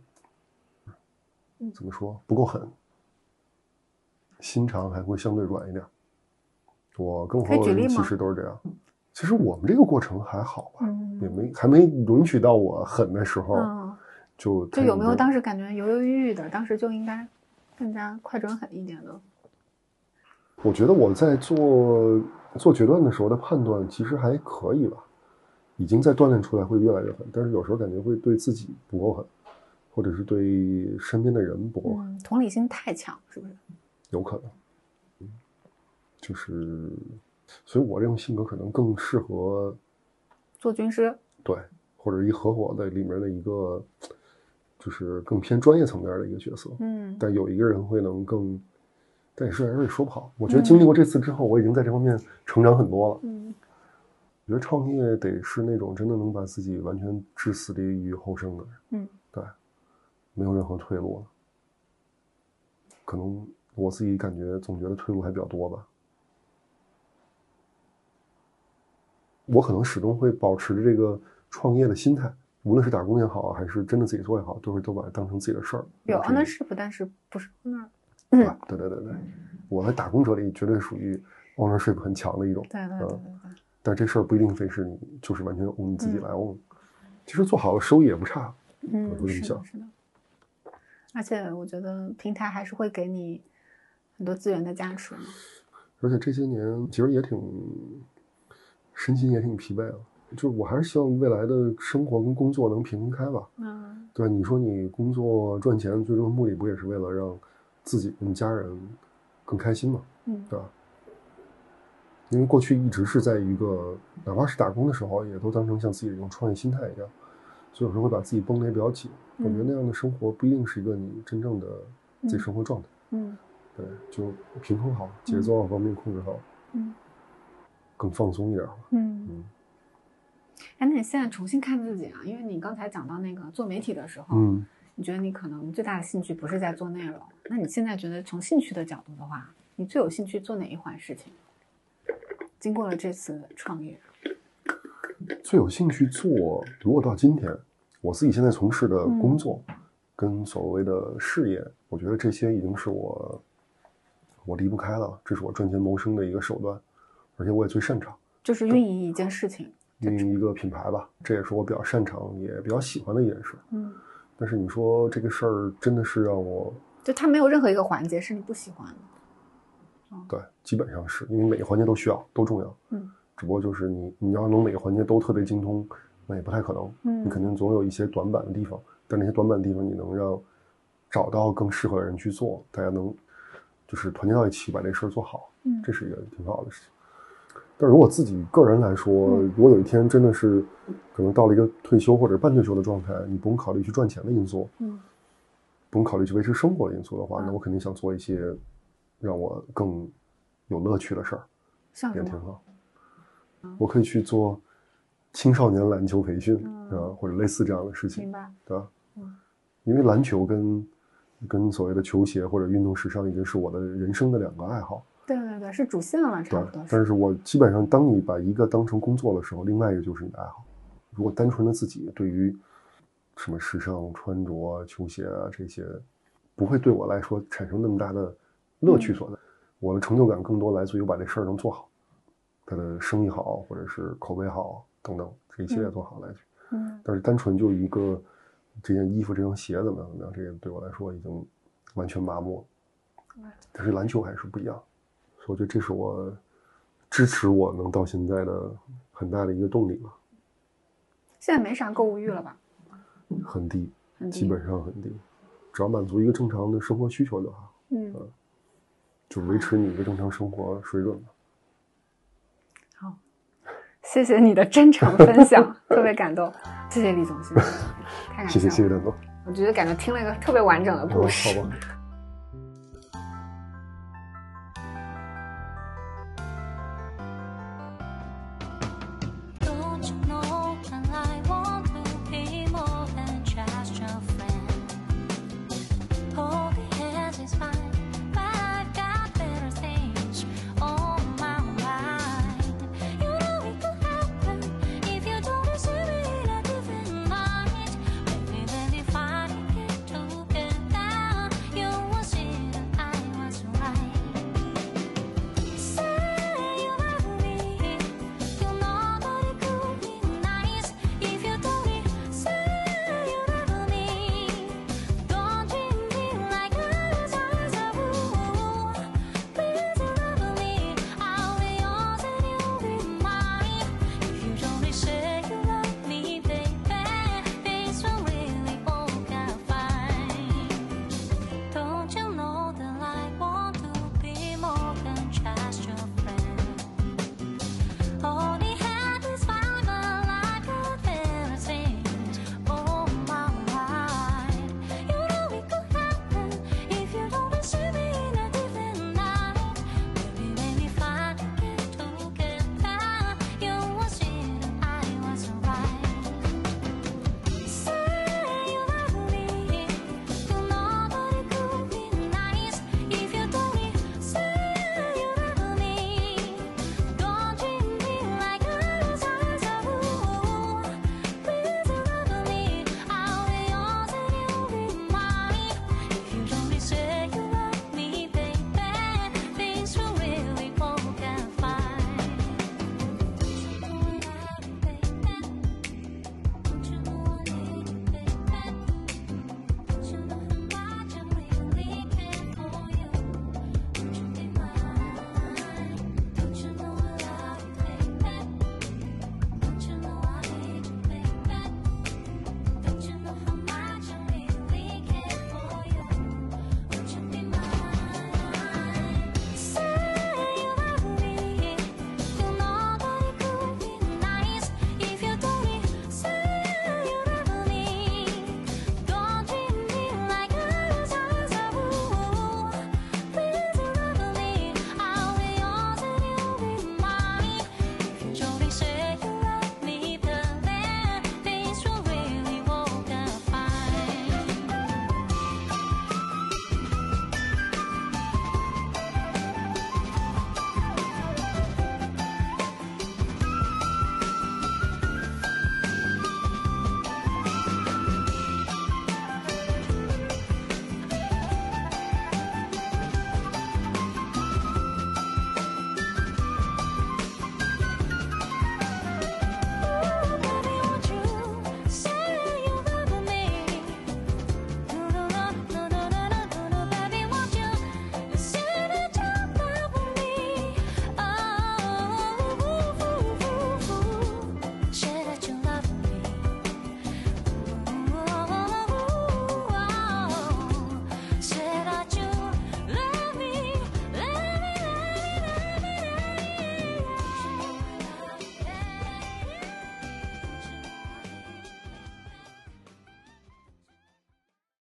怎么说不够狠，心肠还会相对软一点。我跟我合伙人其实都是这样。其实我们这个过程还好吧，也没还没允许到我狠的时候，就就有没有当时感觉犹犹豫豫的？当时就应该更加快准狠一点的。我觉得我在做。做决断的时候的判断其实还可以吧，已经在锻炼出来会越来越狠，但是有时候感觉会对自己不够狠，或者是对身边的人不够狠，同理心太强是不是？有可能，嗯就是，所以我这种性格可能更适合做军师，对，或者一合伙的里面的一个，就是更偏专业层面的一个角色，嗯，但有一个人会能更。但也是，也说不好。我觉得经历过这次之后，我已经在这方面成长很多了。嗯，我觉得创业得是那种真的能把自己完全置死地于后生的人。嗯，对，没有任何退路了。可能我自己感觉总觉得退路还比较多吧。我可能始终会保持着这个创业的心态，无论是打工也好，还是真的自己做也好，都是都把它当成自己的事儿。有 ownership，但是不是 owner。对吧？对对对对，我在打工者里绝对属于 ownership 很强的一种。对对对对。但这事儿不一定非是你就是完全 own 你自己来 own，其实做好了收益也不差。嗯，是的，是的。而且我觉得平台还是会给你很多资源的加持。而且这些年其实也挺身心也挺疲惫了，就我还是希望未来的生活跟工作能平衡开吧。嗯。对吧？你说你工作赚钱最终的目的不也是为了让？自己跟家人更开心嘛，嗯，对吧？因为过去一直是在一个，哪怕是打工的时候，也都当成像自己这种创业心态一样，所以有时候会把自己绷得也比较紧。我觉得那样的生活不一定是一个你真正的自己生活状态。嗯，对，就平衡好，节奏方面控制好，嗯，更放松一点。嗯嗯。哎，那你现在重新看自己啊？因为你刚才讲到那个做媒体的时候，嗯。你觉得你可能最大的兴趣不是在做内容，那你现在觉得从兴趣的角度的话，你最有兴趣做哪一环事情？经过了这次创业，最有兴趣做，如果到今天，我自己现在从事的工作，跟所谓的事业，我觉得这些已经是我我离不开了，这是我赚钱谋生的一个手段，而且我也最擅长，就是运营一件事情，运营一个品牌吧，这也是我比较擅长也比较喜欢的一件事。嗯，但是你说这个事儿真的是让我，就它没有任何一个环节是你不喜欢的。对，基本上是因为每个环节都需要，都重要。嗯，只不过就是你，你要能每个环节都特别精通，那也不太可能。嗯，你肯定总有一些短板的地方，但那些短板的地方你能让找到更适合的人去做，大家能就是团结到一起把这事儿做好。嗯，这是一个挺好的事情。但如果自己个人来说，如果有一天真的是可能到了一个退休或者半退休的状态，你不用考虑去赚钱的因素，嗯，不用考虑去维持生活的因素的话，那我肯定想做一些。让我更有乐趣的事儿，也挺好。我可以去做青少年篮球培训啊，或者类似这样的事情，明白？对吧？嗯，因为篮球跟跟所谓的球鞋或者运动时尚已经是我的人生的两个爱好。对对对，是主线了，差不多。但是我基本上，当你把一个当成工作的时候，另外一个就是你的爱好。如果单纯的自己对于什么时尚穿着、球鞋啊这些，不会对我来说产生那么大的。乐趣所在，我的成就感更多来自于我把这事儿能做好，他的生意好，或者是口碑好等等这一系列做好来去。嗯，但是单纯就一个这件衣服、这双鞋怎么样怎么样，这个对我来说已经完全麻木了。但是篮球还是不一样，我觉得这是我支持我能到现在的很大的一个动力吧。现在没啥购物欲了吧？很低，很低，基本上很低，只要满足一个正常的生活需求就好。嗯。就维持你一个正常生活水准吧。(laughs) 好，谢谢你的真诚分享，(laughs) 特别感动。谢谢李总，谢谢，太感谢，谢谢谢邓总。我觉得感觉听了一个特别完整的故事。好吧。